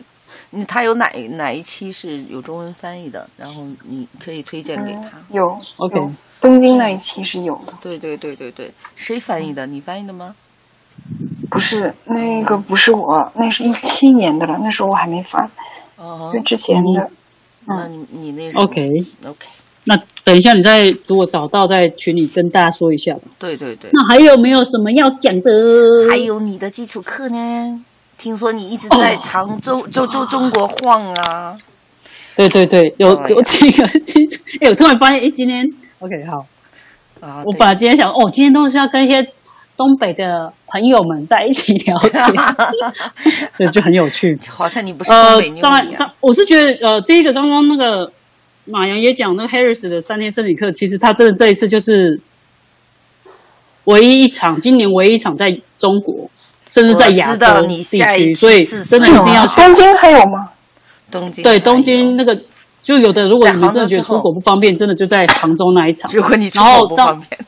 你他有哪哪一期是有中文翻译的？然后你可以推荐给他。嗯有 OK 有东京那一期是有的，对对对对对，谁翻译的？你翻译的吗？不是那个不是我，那是一七年的了，那时候我还没发，哦就，之前的。那你你那是 OK，OK，那等一下你再如果找到在群里跟大家说一下吧。对对对。那还有没有什么要讲的？还有你的基础课呢？听说你一直在常州、周周中国晃啊？对对对，有有几个，基 础哎，我突然发现，哎，今天 OK 好，啊，我本来今天想，哦，今天都是要跟一些东北的朋友们在一起聊天，对，就很有趣。好像你不是呃东北，妞当然。我是觉得，呃，第一个刚刚那个马洋也讲，那个 Harris 的三天生理课，其实他真的这一次就是唯一一场，今年唯一一场在中国，甚至在亚洲你地区，所以是真的一定要去。东京还有吗？东京对，东京那个，就有的，如果你们真的觉得出国不方便，真的就在杭州那一场。如果你出然后到口不方便，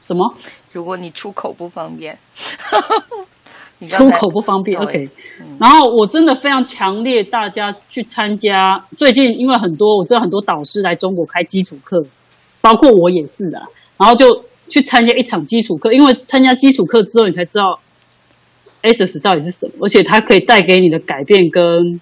什么如果你出口不方便，出口不方便？OK。然后我真的非常强烈大家去参加。最近因为很多我知道很多导师来中国开基础课，包括我也是的。然后就去参加一场基础课，因为参加基础课之后，你才知道 SS 到底是什么，而且它可以带给你的改变跟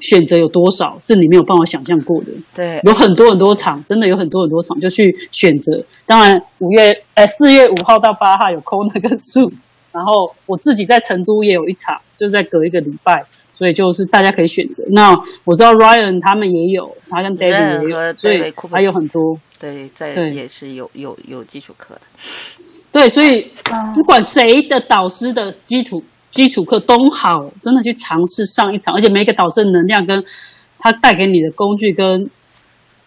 选择有多少，是你没有办法想象过的。对有很多很多场，真的有很多很多场，就去选择。当然，五月呃四月五号到八号有抠那个数，然后我自己在成都也有一场，就在隔一个礼拜，所以就是大家可以选择。那我知道 Ryan 他们也有，他跟 David 也有，所以还有很多。对，在也是有有有基础课的。对，所以嗯不管谁的导师的基础基础课都好，真的去尝试上一场，而且每一个导师的能量跟他带给你的工具跟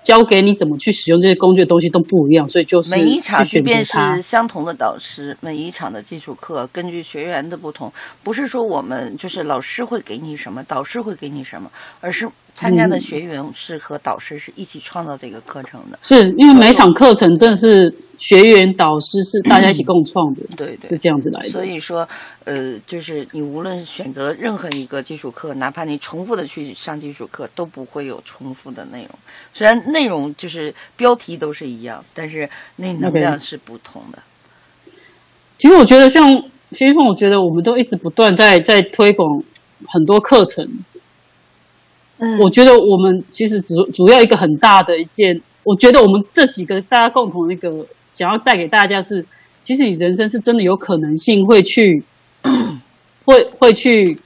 教给你怎么去使用这些工具的东西都不一样，所以就是每一场，去选择即便是相同的导师，每一场的基础课，根据学员的不同，不是说我们就是老师会给你什么，导师会给你什么，而是参加的嗯学员是和导师是一起创造这个课程的。是因为每一场课程真的是学员导师是大家一起共创的，对对是这样子来的。所以说，呃，就是你无论选择任何一个基础课，哪怕你重复的去上基础课，都不会有重复的内容。虽然内容就是标题都是一样，但是那能量是不同的。其实我觉得像新凤，我觉得我们都一直不断在在推广很多课程。嗯我觉得我们其实主主要一个很大的一件，我觉得我们这几个大家共同的一个想要带给大家是，其实你人生是真的有可能性会去，会会去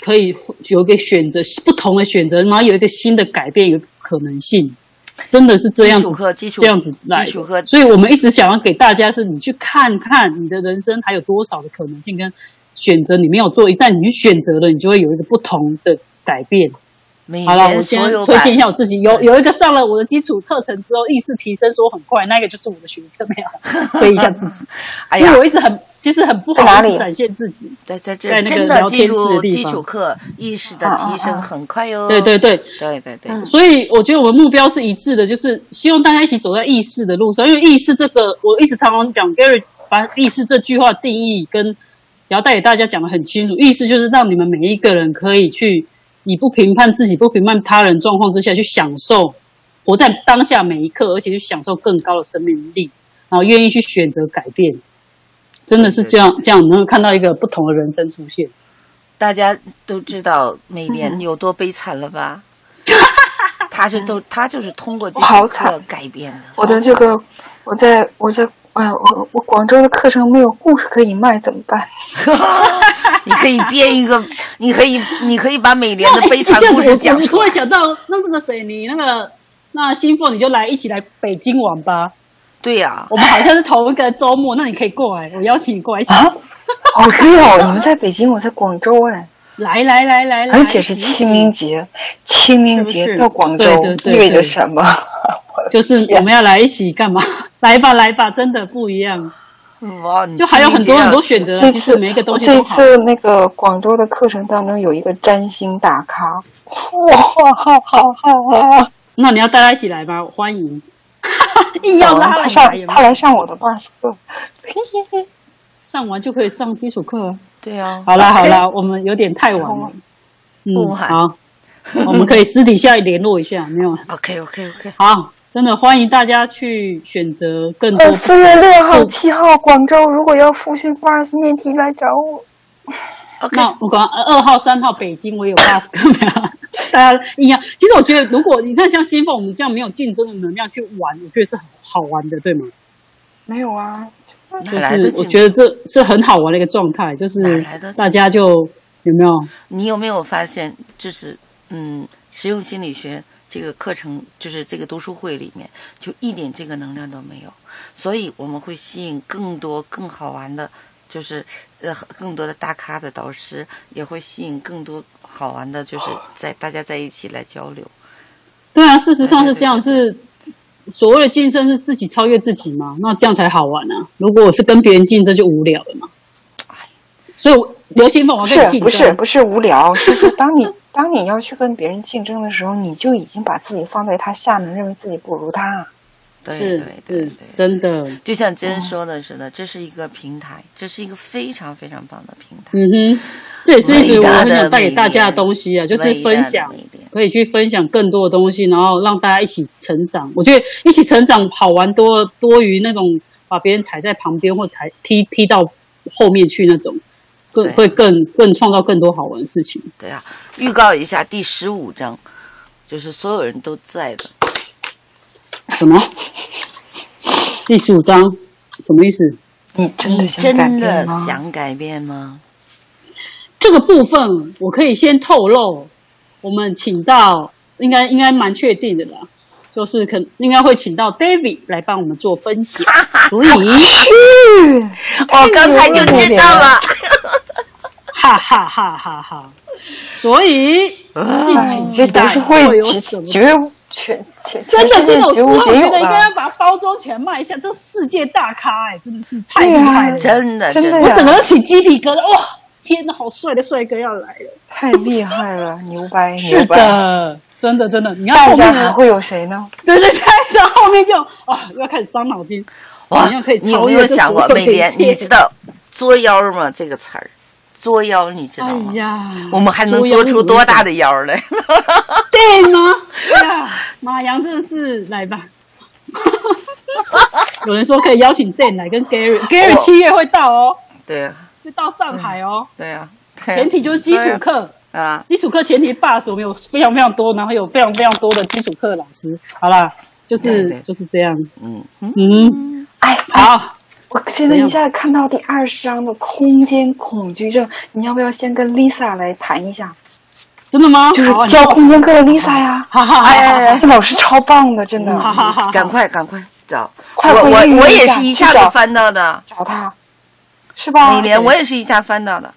可以有一个选择不同的选择，然后有一个新的改变，有可能性，真的是这样子这样子来的。基础所以我们一直想要给大家是，你去看看你的人生还有多少的可能性跟选择，你没有做，一旦你去选择了，你就会有一个不同的改变。美好了，我先推荐一下我自己，有有一个上了我的基础课程之后，意识提升说很快，那个就是我的学生，没 有推一下自己，哎呀。因为，我一直很其实很不好意思展现自己。在在这在那个真的聊天室地方。础课意识的提升啊。啊啊很快哟。对对对，对对对，嗯。所以我觉得我们目标是一致的，就是希望大家一起走在意识的路上。因为意识这个，我一直常常讲，Gary 把意识这句话定义跟然后带给大家讲的很清楚。意识就是让你们每一个人可以去以不评判自己、不评判他人状况之下，去享受活在当下每一刻，而且去享受更高的生命力，然后愿意去选择改变。真的是这样，这样能够看到一个不同的人生出现。大家都知道美嗯莲有多悲惨了吧？他是都他就是通过这好惨改变的。我的这个，我在我在，哎呀，我我广州的课程没有故事可以卖，怎么办？你可以编一个，你可以你可以把美莲的哎悲惨这样子故事讲我我出来。突然想到，那那个谁，你那个那新凤，你就来一起来北京玩吧。对呀、我们好像是同一个周末，那你可以过来，我邀请你过来一起。啊？哦，对哦，你们在北京，我在广州哎，来来来来来，而且是清明节，清明节到广州对对对意味着什么？就是我们要来一起干嘛？来吧来吧，真的不一样，就还有很多很多选择啊。这次其实每一个东西都好。次那个广州的课程当中有一个占星大咖，哇，好好好好，那你要带他一起来吧，欢迎。硬要拉来他上他来上我的 bus 课，上完就可以上基础课了。对啊，好啦好啦，我们有点太晚了。嗯，好，我们可以私底下联络一下，没有？OK OK OK，好，真的欢迎大家去选择更多四月六号、七号广州，如果要复训 bus 面题来找我。OK，那我讲呃二号、三号北京我也有 bus 课没有？大家一样。其实我觉得，如果你看像新凤，我们这样没有竞争的能量去玩，我觉得是很好玩的，对吗？没有啊，就是我觉得这是很好玩的一个状态，就是大家就有没有？你有没有发现，就是嗯，实用心理学这个课程，就是这个读书会里面，就一点这个能量都没有，所以我们会吸引更多更好玩的，就是呃更多的大咖的导师，也会吸引更多好玩的，就是在大家在一起来交流。对啊，事实上是这样，是所谓的竞争是自己超越自己嘛？那这样才好玩啊！如果我是跟别人竞争，就无聊了嘛。所以我刘新凤，我不要跟你竞是不是，不是无聊，是说当你当你要去跟别人竞争的时候，你就已经把自己放在他下面，认为自己不如他。对对对对，真的，就像真说的似的，这是一个平台，这是一个非常非常棒的平台。嗯哼，这也是一直我很想带给大家的东西啊，就是分享，可以去分享更多的东西，然后让大家一起成长。我觉得一起成长好玩多多于那种把别人踩在旁边或踩踢踢到后面去那种，更对会更更创造更多好玩的事情。对啊，预告一下第十五章，就是所有人都在的。什么？第十五章什么意思？你真的想改真的变吗？想改变吗？这个部分我可以先透露，我们请到应该应该蛮确定的啦，就是可应该会请到 David 来帮我们做分析，所以，我刚才就知道了。哈哈哈哈哈，所以敬哎请期待会会有什么。绝全全真的，这种觉得应该要把它包装起来卖一下，这世界大咖哎、真的是太厉害了！真的真的我整个人起鸡皮疙瘩，哇！天哪，好帅的帅哥要来了！太厉害了，牛掰是 牛掰！的，真的真的，你看后面还会有谁呢？对对，下一张后面就啊，要开始伤脑筋，哇你有没有想过，美莲？你知道“作妖”吗？这个词儿，“作妖”你知道哎吗？呀，我们还能作出多大的的妖来？对吗？哎呀，马洋真的是来吧。有人说可以邀请 Dan 来跟 Gary，Gary 七月会到哦，对啊，会到上海哦。对啊，对啊前提就是基础课，啊，基础课前提 bus 我们有非常非常多，然后有非常非常多的基础课老师。好啦，就是对对就是这样。嗯嗯，哎好，我现在一下看到第二十章的空间恐惧症，你要不要先跟 Lisa 来谈一下？真的吗？就是教空间课的 Lisa 呀，哈哈哈哎哎哎老师超棒的，真的，哈哈哈哈赶快赶快找！快我我我也是一下子翻到的，找他，是吧？李莲，我也是一下翻到的。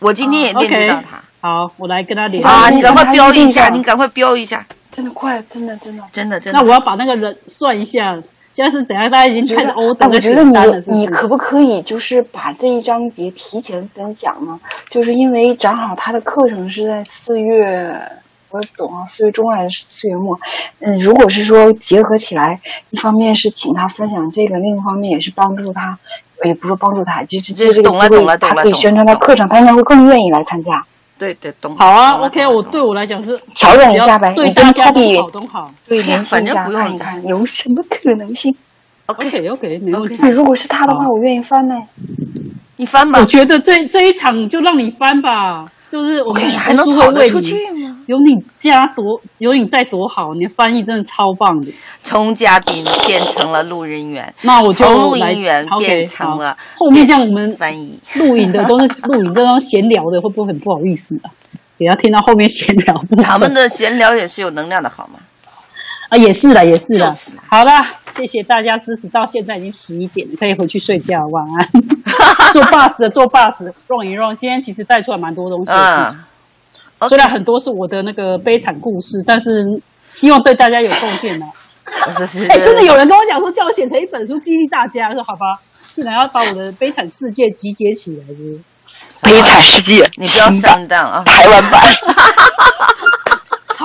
我今天也啊链接，OK 到他，好，我来跟他联啊，啊你赶快标一下，你你赶快标一下，真的快，真的真的。真的真的。那我要把那个人算一下，现在是怎样？大家已经开始觉得，我觉得？你你可不可以就是把这一章节提前分享呢？就是因为正好他的课程是在四月，我懂啊，四月中还是四月末？嗯，如果是说结合起来，一方面是请他分享这个，另一方面也是帮助他，也不是帮助他，就是借这个机会，他可以宣传他课程，他应该会更愿意来参加。对对，懂。好啊，OK，我对我来讲是调整一下呗对大家都好都好。对，反正不用看有什么可能性。OK，OK OK，没问题。那如果是他的话，我愿意翻呢。你翻吧我，觉得这这一场就让你翻吧，就是我们你还能书跑得出去吗？有你家多，有你在多好，你的翻译真的超棒的。从嘉宾变成了录音员，那我就从录来音员变成了后面这样我们翻译。录影的都是录影这种闲聊的，会不会很不好意思啊？也要听到后面闲聊，咱们的闲聊也是有能量的，好吗？啊也是的，也是的。就是好了，谢谢大家支持，到现在已经十一点了，可以回去睡觉，晚安。坐 bus 的坐 bus，让一让。今天其实带出来蛮多东西的，虽然很多是我的那个悲惨故事，但是希望对大家有贡献的。哎、真的有人跟我讲说，叫我写成一本书激励大家，我说好吧，竟然要把我的悲惨世界集结起来，是是悲惨世界，你不要上当啊！台湾版。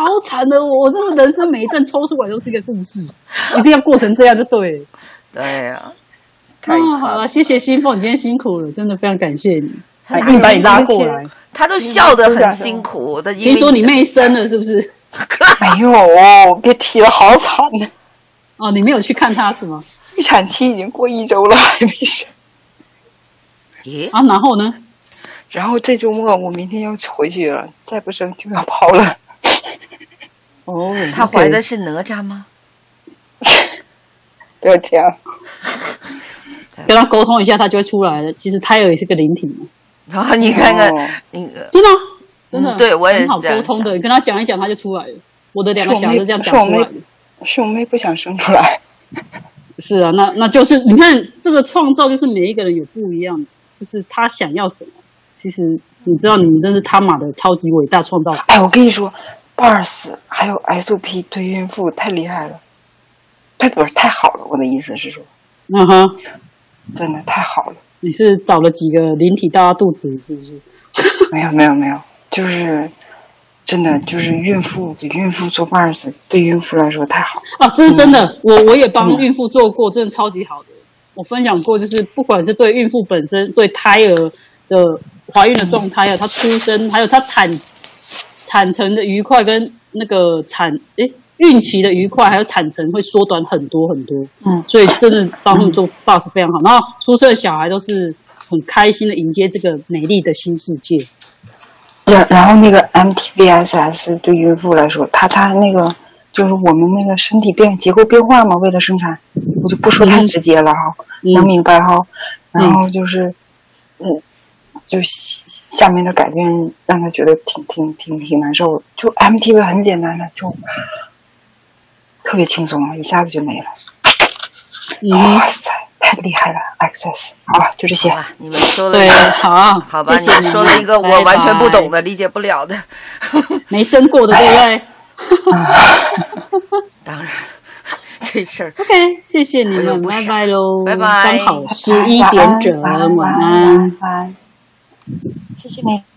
超惨的我，我真的人生每一段抽出来都是一个故事，一定要过成这样就对了。对呀，太啊，好了，谢谢新凤，你今天辛苦了，真的非常感谢你，还硬把你拉过来。他都笑得很辛苦听说你妹生了是不是？没有哦，别提了，好惨呢！哦，你没有去看她是吗？预产期已经过一周了，还没生。咦，啊，然后呢？然后这周末我明天要回去了，再不生就要跑了。哦，她怀的是哪吒吗？不要这样，跟他沟通一下，他就会出来了。其实胎儿也是个灵体嘛，然 后你看看哦那个，真的啊、真的，嗯对我也是很好沟通的。你跟他讲一讲，他就出来了。我的两个小孩就这样讲是我妹出来的。是我妹不想生出来。是啊，那那就是你看这个创造，就是每一个人有不一样，就是他想要什么。其实你知道，你们真是他妈的超级伟大创造者。哎，我跟你说，BARS 还有 SOP 对孕妇太厉害了，太不是太好了。我的意思是说，嗯哼，真的太好了。你是找了几个灵体到他肚子里，是不是？没有没有没有，就是真的就是孕妇给孕妇做 BARS 对孕妇来说太好。啊，这是真的，我我也帮嗯孕妇做过，真的超级好的。我分享过，就是不管是对孕妇本身、对胎儿的怀孕的状态，还有她出生，还有她产产程的愉快跟那个产诶孕期的愉快，还有产程会缩短很多很多。嗯，所以真的帮他们做 bus 非常好。然后出生的小孩都是很开心的迎接这个美丽的新世界。然然后那个 MTVSS 对孕妇来说，它它那个就是我们那个身体变结构变化嘛，为了生产，我就不说太直接了哈，嗯能明白哈。然后就是，嗯，就下下面的改变让他觉得挺挺挺挺难受的。就 MTV 很简单的，就特别轻松了，一下子就没了。嗯，哇塞，太厉害了！Access，好了，就这些你们说了对一个，，好啊，好吧，谢谢你们说了一个我完全不懂拜，的、理解不了的。没生过的，对不对 当然，这事儿？OK，谢谢你们，拜拜喽，拜拜刚好十一点整，晚安。晚安，谢谢你。